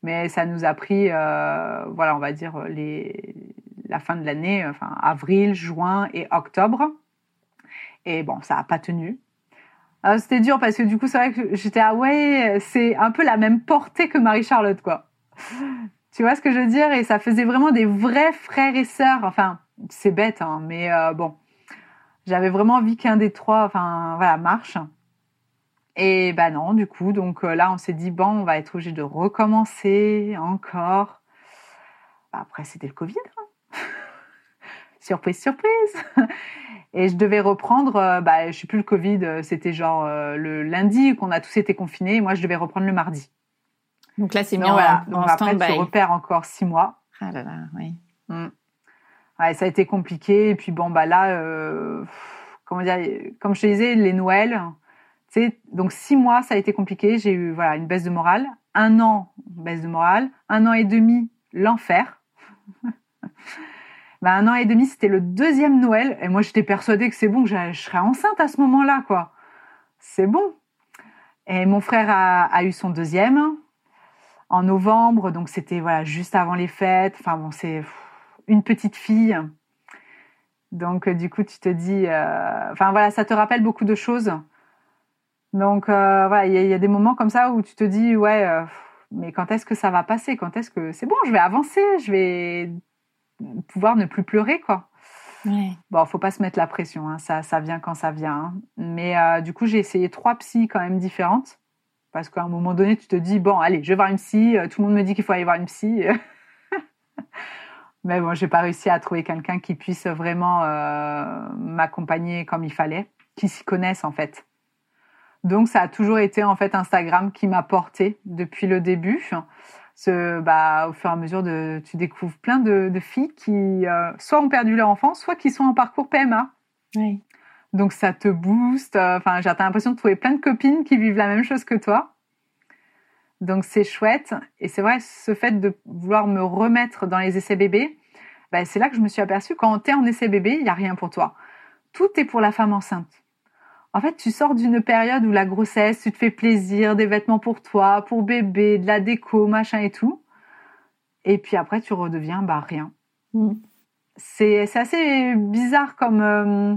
Speaker 2: Mais ça nous a pris, euh, voilà, on va dire, les, la fin de l'année, enfin, avril, juin et octobre. Et bon, ça n'a pas tenu. Alors, C'était dur parce que du coup, c'est vrai que j'étais, ah ouais, c'est un peu la même portée que Marie-Charlotte, quoi. Tu vois ce que je veux dire? Et ça faisait vraiment des vrais frères et sœurs. Enfin, c'est bête, hein, mais euh, bon, j'avais vraiment envie qu'un des trois, enfin, voilà, marche. Et ben non, du coup, donc euh, là, on s'est dit bon, on va être obligé de recommencer encore. Bah, après, c'était le Covid. hein. surprise, surprise. Et je devais reprendre, euh, bah, je sais plus le Covid, euh, c'était genre le lundi qu'on a tous été confinés. Moi, je devais reprendre le mardi.
Speaker 3: Donc là, c'est mis
Speaker 2: Donc
Speaker 3: en,
Speaker 2: voilà.
Speaker 3: en
Speaker 2: Donc après, tu repères encore six mois.
Speaker 3: Ah là là, oui.
Speaker 2: Mm. Ouais, ça a été compliqué. Et puis bon, bah là, euh, comment dire, comme je te disais, les Noëls, donc six mois, ça a été compliqué. J'ai eu voilà une baisse de morale. Un an, baisse de morale. Un an et demi, l'enfer. bah, un an et demi, c'était le deuxième Noël. Et moi, j'étais persuadée que c'est bon, que je serais enceinte à ce moment-là, quoi. C'est bon. Et mon frère a, eu son deuxième en novembre, donc c'était voilà juste avant les fêtes. Enfin bon, c'est une petite fille. Donc euh, du coup, tu te dis, euh, enfin voilà, ça te rappelle beaucoup de choses. Donc euh, voilà, il y, a- il y a des moments comme ça où tu te dis, ouais, euh, mais quand est-ce que ça va passer? Quand est-ce que c'est bon Je vais avancer, je vais pouvoir ne plus pleurer, quoi.
Speaker 3: Ouais.
Speaker 2: Bon, faut pas se mettre la pression, hein, ça, ça vient quand ça vient. hein. Mais euh, du coup, j'ai essayé trois psys quand même différentes. Parce qu'à un moment donné, tu te dis, bon, allez, je vais voir une psy. Tout le monde me dit qu'il faut aller voir une psy. Mais bon, j'ai pas réussi à trouver quelqu'un qui puisse vraiment m'accompagner comme il fallait, qui s'y connaisse en fait. Donc, ça a toujours été en fait Instagram qui m'a porté depuis le début. Ce, bah, au fur et à mesure, de, tu découvres plein de, de filles qui euh, soit ont perdu leur enfant, soit qui sont en parcours PMA.
Speaker 3: Ouais.
Speaker 2: Donc ça te booste. Enfin, j'ai l'impression de trouver plein de copines qui vivent la même chose que toi. Donc c'est chouette. Et c'est vrai, ce fait de vouloir me remettre dans les essais bébés, ben, c'est là que je me suis aperçue quand tu es en essai bébé, il n'y a rien pour toi. Tout est pour la femme enceinte. En fait, tu sors d'une période où la grossesse, tu te fais plaisir, des vêtements pour toi, pour bébé, de la déco, machin et tout. Et puis après, tu redeviens bah, rien.
Speaker 3: Mm.
Speaker 2: C'est c'est assez bizarre comme, euh,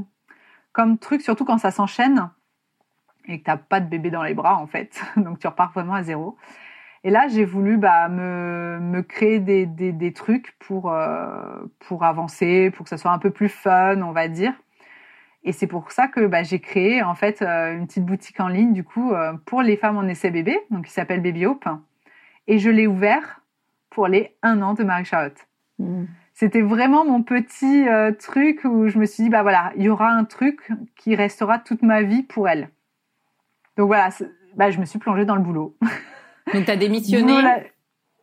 Speaker 2: comme truc, surtout quand ça s'enchaîne et que tu n'as pas de bébé dans les bras, en fait. Donc, tu repars vraiment à zéro. Et là, j'ai voulu bah, me, me créer des, des, des trucs pour, euh, pour avancer, pour que ça soit un peu plus fun, on va dire. Et c'est pour ça que bah, j'ai créé en fait euh, une petite boutique en ligne du coup euh, pour les femmes en essai bébé, donc qui s'appelle Baby Hope. Et je l'ai ouvert pour les un an de Marie-Charlotte.
Speaker 3: Mm.
Speaker 2: C'était vraiment mon petit euh, truc où je me suis dit, bah voilà, il y aura un truc qui restera toute ma vie pour elle. Donc voilà, bah, je me suis plongée dans le boulot.
Speaker 3: Donc, tu as démissionné?
Speaker 2: Voilà.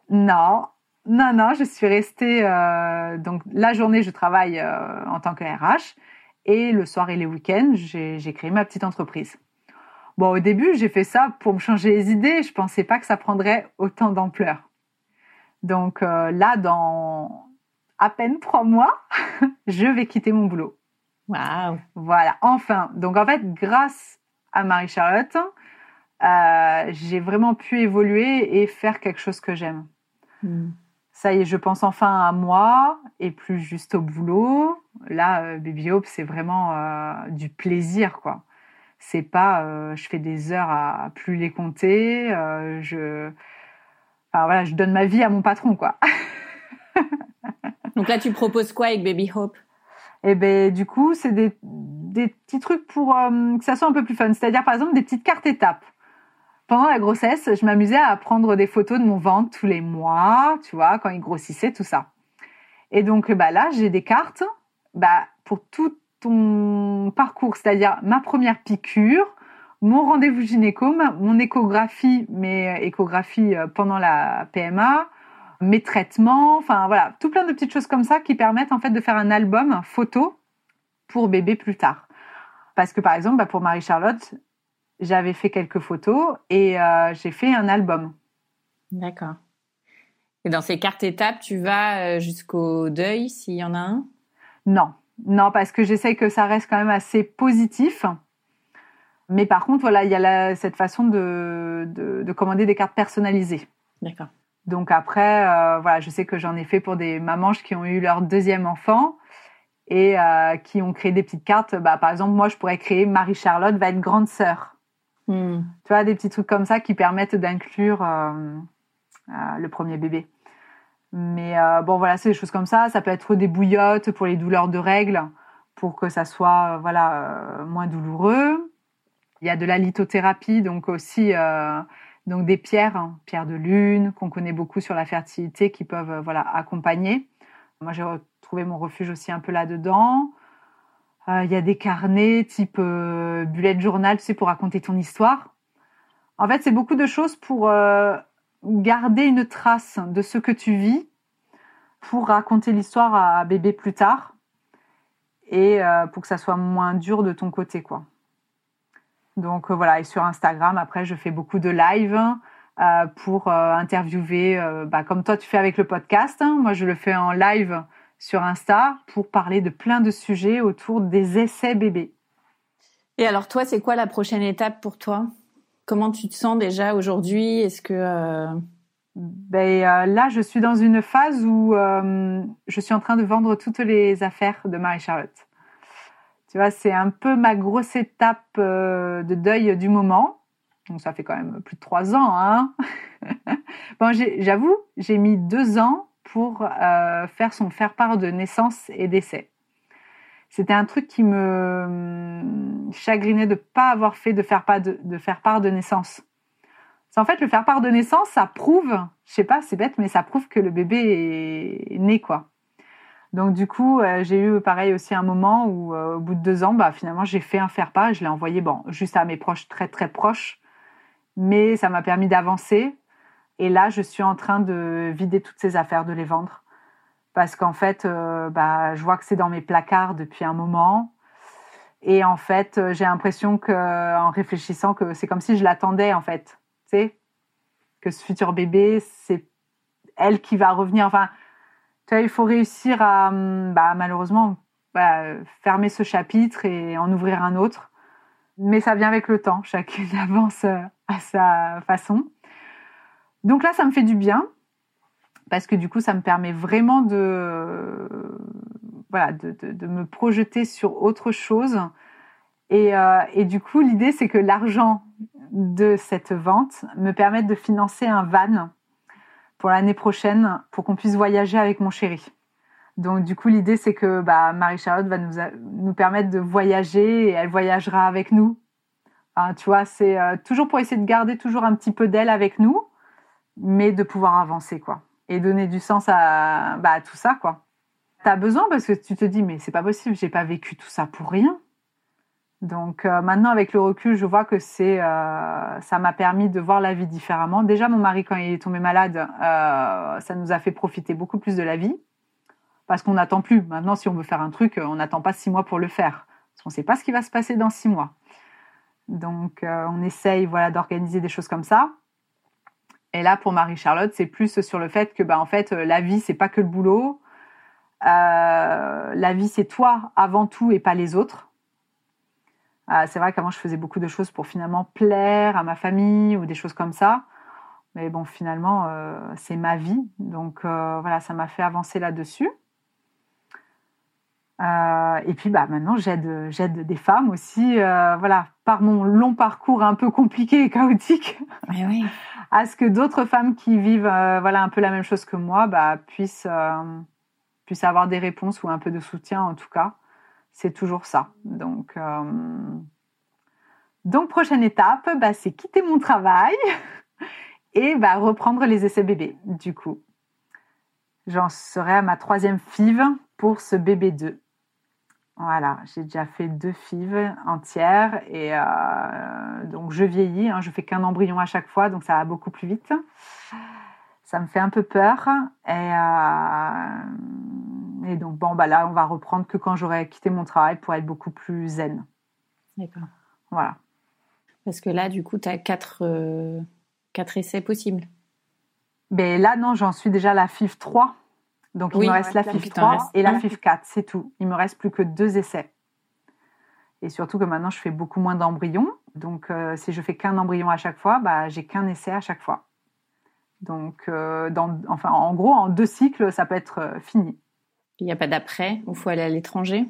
Speaker 2: Non, non, non, je suis restée. euh, donc la journée, je travaille euh, en tant que RH et le soir et les week-ends, j'ai créé ma petite entreprise. Bon, au début, j'ai fait ça pour me changer les idées. Je pensais pas que ça prendrait autant d'ampleur. Donc euh, là, dans à peine trois mois, je vais quitter mon boulot.
Speaker 3: Waouh.
Speaker 2: Voilà, enfin. Donc en fait, grâce à Marie-Charlotte, euh, j'ai vraiment pu évoluer et faire quelque chose que j'aime.
Speaker 3: Mm.
Speaker 2: Ça y est, je pense enfin à moi et plus juste au boulot. Là, euh, Baby Hope, c'est vraiment euh, du plaisir, quoi. C'est pas, euh, je fais des heures à, à plus les compter. je, enfin voilà, je donne ma vie à mon patron, quoi.
Speaker 3: Donc là, tu proposes quoi avec Baby Hope?
Speaker 2: Et ben du coup, c'est des, des des petits trucs pour que ça soit un peu plus fun. C'est-à-dire, par exemple, des petites cartes étapes. Pendant la grossesse, je m'amusais à prendre des photos de mon ventre tous les mois, tu vois, quand il grossissait, tout ça. Et donc, bah là, j'ai des cartes bah, pour tout ton parcours, c'est-à-dire ma première piqûre, mon rendez-vous gynéco, mon échographie, mes échographies euh, pendant la PMA, mes traitements, enfin voilà, tout plein de petites choses comme ça qui permettent en fait de faire un album photo pour bébé plus tard. Parce que par exemple, bah, pour Marie-Charlotte, j'avais fait quelques photos et euh, j'ai fait un album.
Speaker 3: D'accord. Et dans ces cartes étapes, tu vas euh, jusqu'au deuil s'il y en a un?
Speaker 2: Non, non, parce que j'essaye que ça reste quand même assez positif. Mais par contre, voilà, il y a cette façon de, de, commander des cartes personnalisées.
Speaker 3: D'accord.
Speaker 2: Donc après, euh, voilà, je sais que j'en ai fait pour des mamans qui ont eu leur deuxième enfant et euh, qui ont créé des petites cartes. Bah, par exemple, moi, je pourrais créer Marie-Charlotte va être grande sœur. Hmm. Tu vois, des petits trucs comme ça qui permettent d'inclure euh, le premier bébé. Mais bon, voilà, c'est des choses comme ça. Ça peut être des bouillottes pour les douleurs de règles, pour que ça soit voilà moins douloureux. Il y a de la lithothérapie, donc aussi euh, donc des pierres, hein, pierres de lune, qu'on connaît beaucoup sur la fertilité, qui peuvent euh, voilà accompagner. Moi, j'ai retrouvé mon refuge aussi un peu là-dedans. Euh, il y a des carnets type bullet journal, tu sais, pour raconter ton histoire. En fait, c'est beaucoup de choses pour garder une trace de ce que tu vis, pour raconter l'histoire à bébé plus tard, et pour que ça soit moins dur de ton côté, quoi. Donc euh, voilà, et sur Instagram, après, je fais beaucoup de live euh, pour euh, interviewer, bah, comme toi tu fais avec le podcast. Moi, je le fais en live sur Insta pour parler de plein de sujets autour des essais bébés.
Speaker 3: Et alors toi, c'est quoi la prochaine étape pour toi? Comment tu te sens déjà aujourd'hui? Est-ce que
Speaker 2: ben, là, je suis dans une phase où je suis en train de vendre toutes les affaires de Marie-Charlotte. Tu vois, c'est un peu ma grosse étape euh, de deuil du moment. Donc ça fait quand même plus de trois ans. Hein bon, j'avoue, j'ai mis deux ans pour euh, faire son faire-part de naissance et décès. C'était un truc qui me hum, chagrinait de ne pas avoir fait de faire, part de, faire de naissance. En fait, le faire part de naissance, ça prouve, je sais pas, c'est bête, mais ça prouve que le bébé est né, quoi. Donc du coup, euh, j'ai eu pareil aussi un moment où, euh, au bout de deux ans, bah, finalement, j'ai fait un faire-pas. Je l'ai envoyé, bon, juste à mes proches très très proches, mais ça m'a permis d'avancer. Et là, je suis en train de vider toutes ces affaires, de les vendre, parce qu'en fait, euh, bah, je vois que c'est dans mes placards depuis un moment. Et en fait, j'ai l'impression que, en réfléchissant, que c'est comme si je l'attendais, en fait, tu sais, que ce futur bébé, c'est elle qui va revenir. Enfin, il faut réussir à, hum, bah, malheureusement, fermer ce chapitre et en ouvrir un autre. Mais ça vient avec le temps, chacune avance euh, à sa façon. Donc là, ça me fait du bien, parce que du coup, ça me permet vraiment de, me projeter sur autre chose. Et, euh, et du coup, l'idée, c'est que l'argent de cette vente me permette de financer un van pour l'année prochaine pour qu'on puisse voyager avec mon chéri. Donc du coup l'idée c'est que bah, Marie-Charlotte va nous, nous permettre de voyager et elle voyagera avec nous. tu vois, c'est euh, toujours pour essayer de garder toujours un petit peu d'elle avec nous, mais de pouvoir avancer quoi et donner du sens à, bah, à tout ça quoi. T'as besoin parce que tu te dis mais c'est pas possible, j'ai pas vécu tout ça pour rien. Donc euh, maintenant, avec le recul, je vois que c'est, euh, ça m'a permis de voir la vie différemment. Déjà, mon mari, quand il est tombé malade, euh, ça nous a fait profiter beaucoup plus de la vie, parce qu'on n'attend plus. Maintenant, si on veut faire un truc, on n'attend pas six mois pour le faire, parce qu'on ne sait pas ce qui va se passer dans six mois. Donc, on essaye, voilà, d'organiser des choses comme ça. Et là, pour Marie-Charlotte, c'est plus sur le fait que, bah, en fait, la vie, c'est pas que le boulot. la vie, c'est toi avant tout et pas les autres. Ah, c'est vrai qu'avant, je faisais beaucoup de choses pour finalement plaire à ma famille ou des choses comme ça. Mais bon, finalement, euh, c'est ma vie. Donc euh, voilà, ça m'a fait avancer là-dessus. Euh, et puis bah, maintenant, j'aide, j'aide des femmes aussi, voilà, par mon long parcours un peu compliqué et chaotique,
Speaker 3: oui.
Speaker 2: à ce que d'autres femmes qui vivent voilà, un peu la même chose que moi bah, puissent, puissent avoir des réponses ou un peu de soutien en tout cas c'est toujours ça. Donc, euh, donc prochaine étape, bah, c'est quitter mon travail et bah, reprendre les essais bébés. Du coup, j'en serai à ma troisième FIV pour ce bébé 2. Voilà, j'ai déjà fait deux FIV entières et euh, donc je vieillis. Hein, je fais qu'un embryon à chaque fois, donc ça va beaucoup plus vite. Ça me fait un peu peur et, euh, et donc bon bah là on va reprendre que quand j'aurai quitté mon travail pour être beaucoup plus zen.
Speaker 3: D'accord.
Speaker 2: Voilà.
Speaker 3: Parce que là, du coup, tu as quatre, euh, quatre essais possibles.
Speaker 2: Mais là non, j'en suis déjà à la FIV 3. Donc il me reste la
Speaker 3: t'en
Speaker 2: 3
Speaker 3: reste
Speaker 2: et la. FIV 4, c'est tout. Il me reste plus que deux essais. Et surtout que maintenant je fais beaucoup moins d'embryons. Donc euh, si je fais qu'un embryon à chaque fois, bah, j'ai qu'un essai à chaque fois. Donc euh, dans, enfin, en gros, en deux cycles, ça peut être euh, fini.
Speaker 3: Il n'y a pas d'après, il faut aller à l'étranger?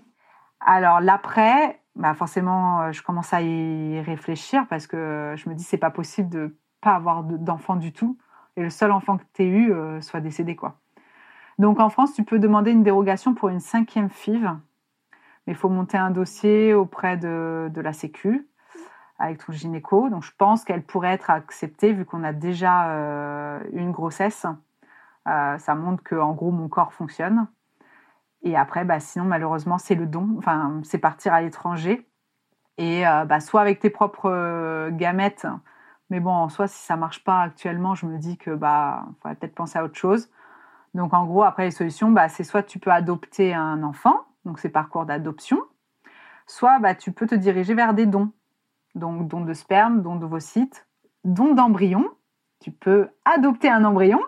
Speaker 2: Alors l'après, bah forcément, je commence à y réfléchir parce que je me dis c'est pas possible de pas avoir de- d'enfant du tout et le seul enfant que tu aies eu euh, soit décédé quoi. Donc en France, tu peux demander une dérogation pour une cinquième FIV, mais il faut monter un dossier auprès de, la Sécu avec ton gynéco. Donc je pense qu'elle pourrait être acceptée vu qu'on a déjà euh, une grossesse. Euh, ça montre que en gros mon corps fonctionne. Et après, bah, sinon, malheureusement, c'est le don. Enfin, c'est partir à l'étranger. Et euh, bah, soit avec tes propres gamètes. Mais bon, en soi, si ça marche pas actuellement, je me dis que bah, faudrait peut-être penser à autre chose. Donc, en gros, après, les solutions, bah, c'est soit tu peux adopter un enfant, donc c'est parcours d'adoption, soit bah, tu peux te diriger vers des dons. Donc, dons de sperme, dons d'ovocytes, dons d'embryons. Tu peux adopter un embryon,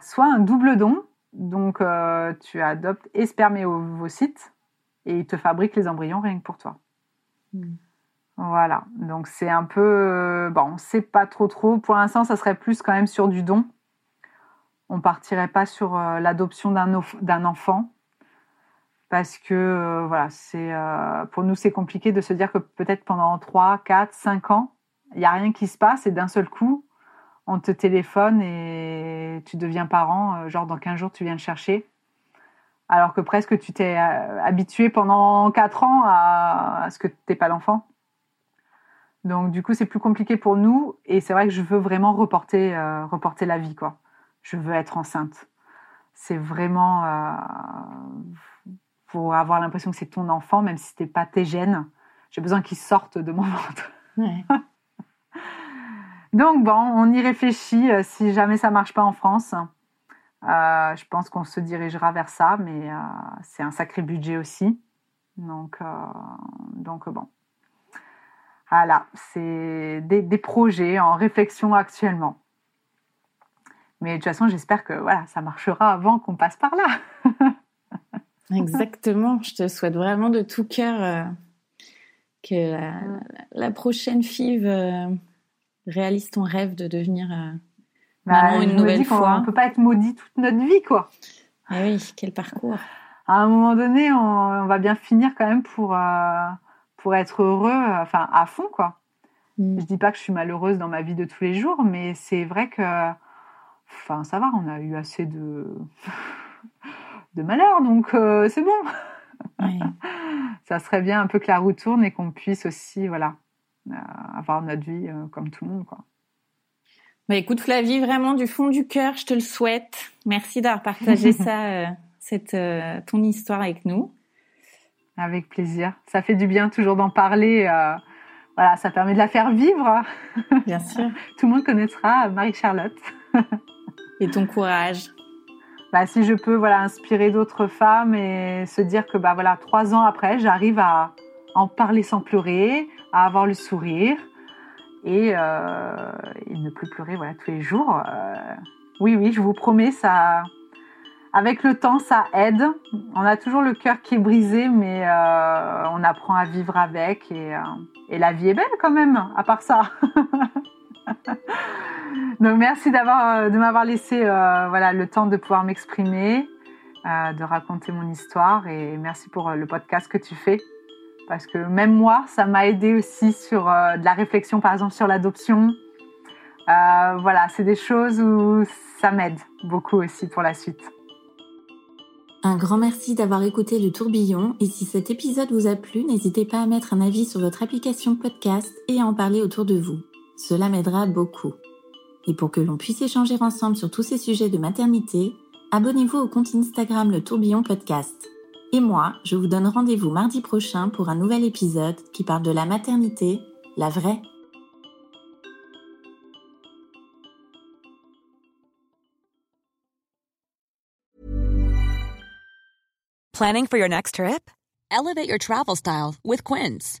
Speaker 2: soit un double don, donc, euh, tu adoptes et sperme et ovocytes et ils te fabriquent les embryons rien que pour toi.
Speaker 3: Mm.
Speaker 2: Voilà. Donc, c'est un peu. euh, bon, on sait pas trop trop. Pour l'instant, ça serait plus quand même sur du don. On partirait pas sur euh, l'adoption d'un enfant. Parce que, euh, voilà, euh, pour nous, c'est compliqué de se dire que peut-être pendant 3, 4, 5 ans, il n'y a rien qui se passe et d'un seul coup, on te téléphone et tu deviens parent, genre dans 15 jours tu viens le chercher. Alors que presque tu t'es habitué pendant 4 ans à, ce que tu n'aies pas d'enfant. Donc du coup c'est plus compliqué pour nous et c'est vrai que je veux vraiment reporter, reporter la vie. quoi. Je veux être enceinte. C'est vraiment euh, pour avoir l'impression que c'est ton enfant, même si ce pas tes gènes. J'ai besoin qu'ils sortent de mon ventre.
Speaker 3: Ouais.
Speaker 2: Donc bon, on y réfléchit. euh, Si jamais ça marche pas en France, euh, je pense qu'on se dirigera vers ça, mais euh, c'est un sacré budget aussi. Donc, euh, donc bon. Voilà, c'est des, des projets en réflexion actuellement. Mais de toute façon, j'espère que voilà, ça marchera avant qu'on passe par là.
Speaker 3: Exactement. Je te souhaite vraiment de tout cœur euh, que la, la prochaine FIV euh, réalise ton rêve de devenir. euh, Maman,
Speaker 2: Bah,
Speaker 3: une
Speaker 2: je me
Speaker 3: nouvelle fois.
Speaker 2: On peut pas être maudit toute notre vie, quoi.
Speaker 3: Ah oui, quel parcours.
Speaker 2: à un moment donné, on, on va bien finir quand même pour, pour être heureux, enfin à fond quoi.
Speaker 3: Mm.
Speaker 2: Je dis pas que je suis malheureuse dans ma vie de tous les jours, mais c'est vrai que, enfin ça va, on a eu assez de de malheur, donc euh, c'est bon. Ça serait bien un peu que la roue tourne et qu'on puisse aussi, voilà, euh, avoir notre vie euh, comme tout le monde quoi.
Speaker 3: Bah écoute Flavie, vraiment du fond du cœur, je te le souhaite. Merci d'avoir partagé ça, cette, ton histoire avec nous.
Speaker 2: Avec plaisir. Ça fait du bien toujours d'en parler. voilà, ça permet de la faire vivre.
Speaker 3: Bien sûr.
Speaker 2: Tout le monde connaîtra Marie-Charlotte.
Speaker 3: Et ton courage.
Speaker 2: bah, si je peux voilà, inspirer d'autres femmes et se dire que bah, voilà, trois ans après, j'arrive à en parler sans pleurer, à avoir le sourire et, euh, ne plus pleurer voilà, tous les jours. euh, oui, oui, je vous promets, ça, avec le temps, ça aide. On a toujours le cœur qui est brisé, mais euh, on apprend à vivre avec et, et la vie est belle quand même, à part ça. Donc merci d'avoir euh, de m'avoir laissé euh, voilà le temps de pouvoir m'exprimer, euh, de raconter mon histoire et merci pour le podcast que tu fais parce que même moi ça m'a aidé aussi sur de la réflexion par exemple sur l'adoption. Voilà, c'est des choses où ça m'aide beaucoup aussi pour la suite.
Speaker 1: Un grand merci d'avoir écouté le tourbillon et si cet épisode vous a plu, n'hésitez pas à mettre un avis sur votre application podcast et à en parler autour de vous. Cela m'aidera beaucoup. Et pour que l'on puisse échanger ensemble sur tous ces sujets de maternité, abonnez-vous au compte Instagram Le Tourbillon Podcast. Et moi, je vous donne rendez-vous mardi prochain pour un nouvel épisode qui parle de la maternité, la vraie.
Speaker 4: Planning for your next trip? Elevate your travel style with Quince.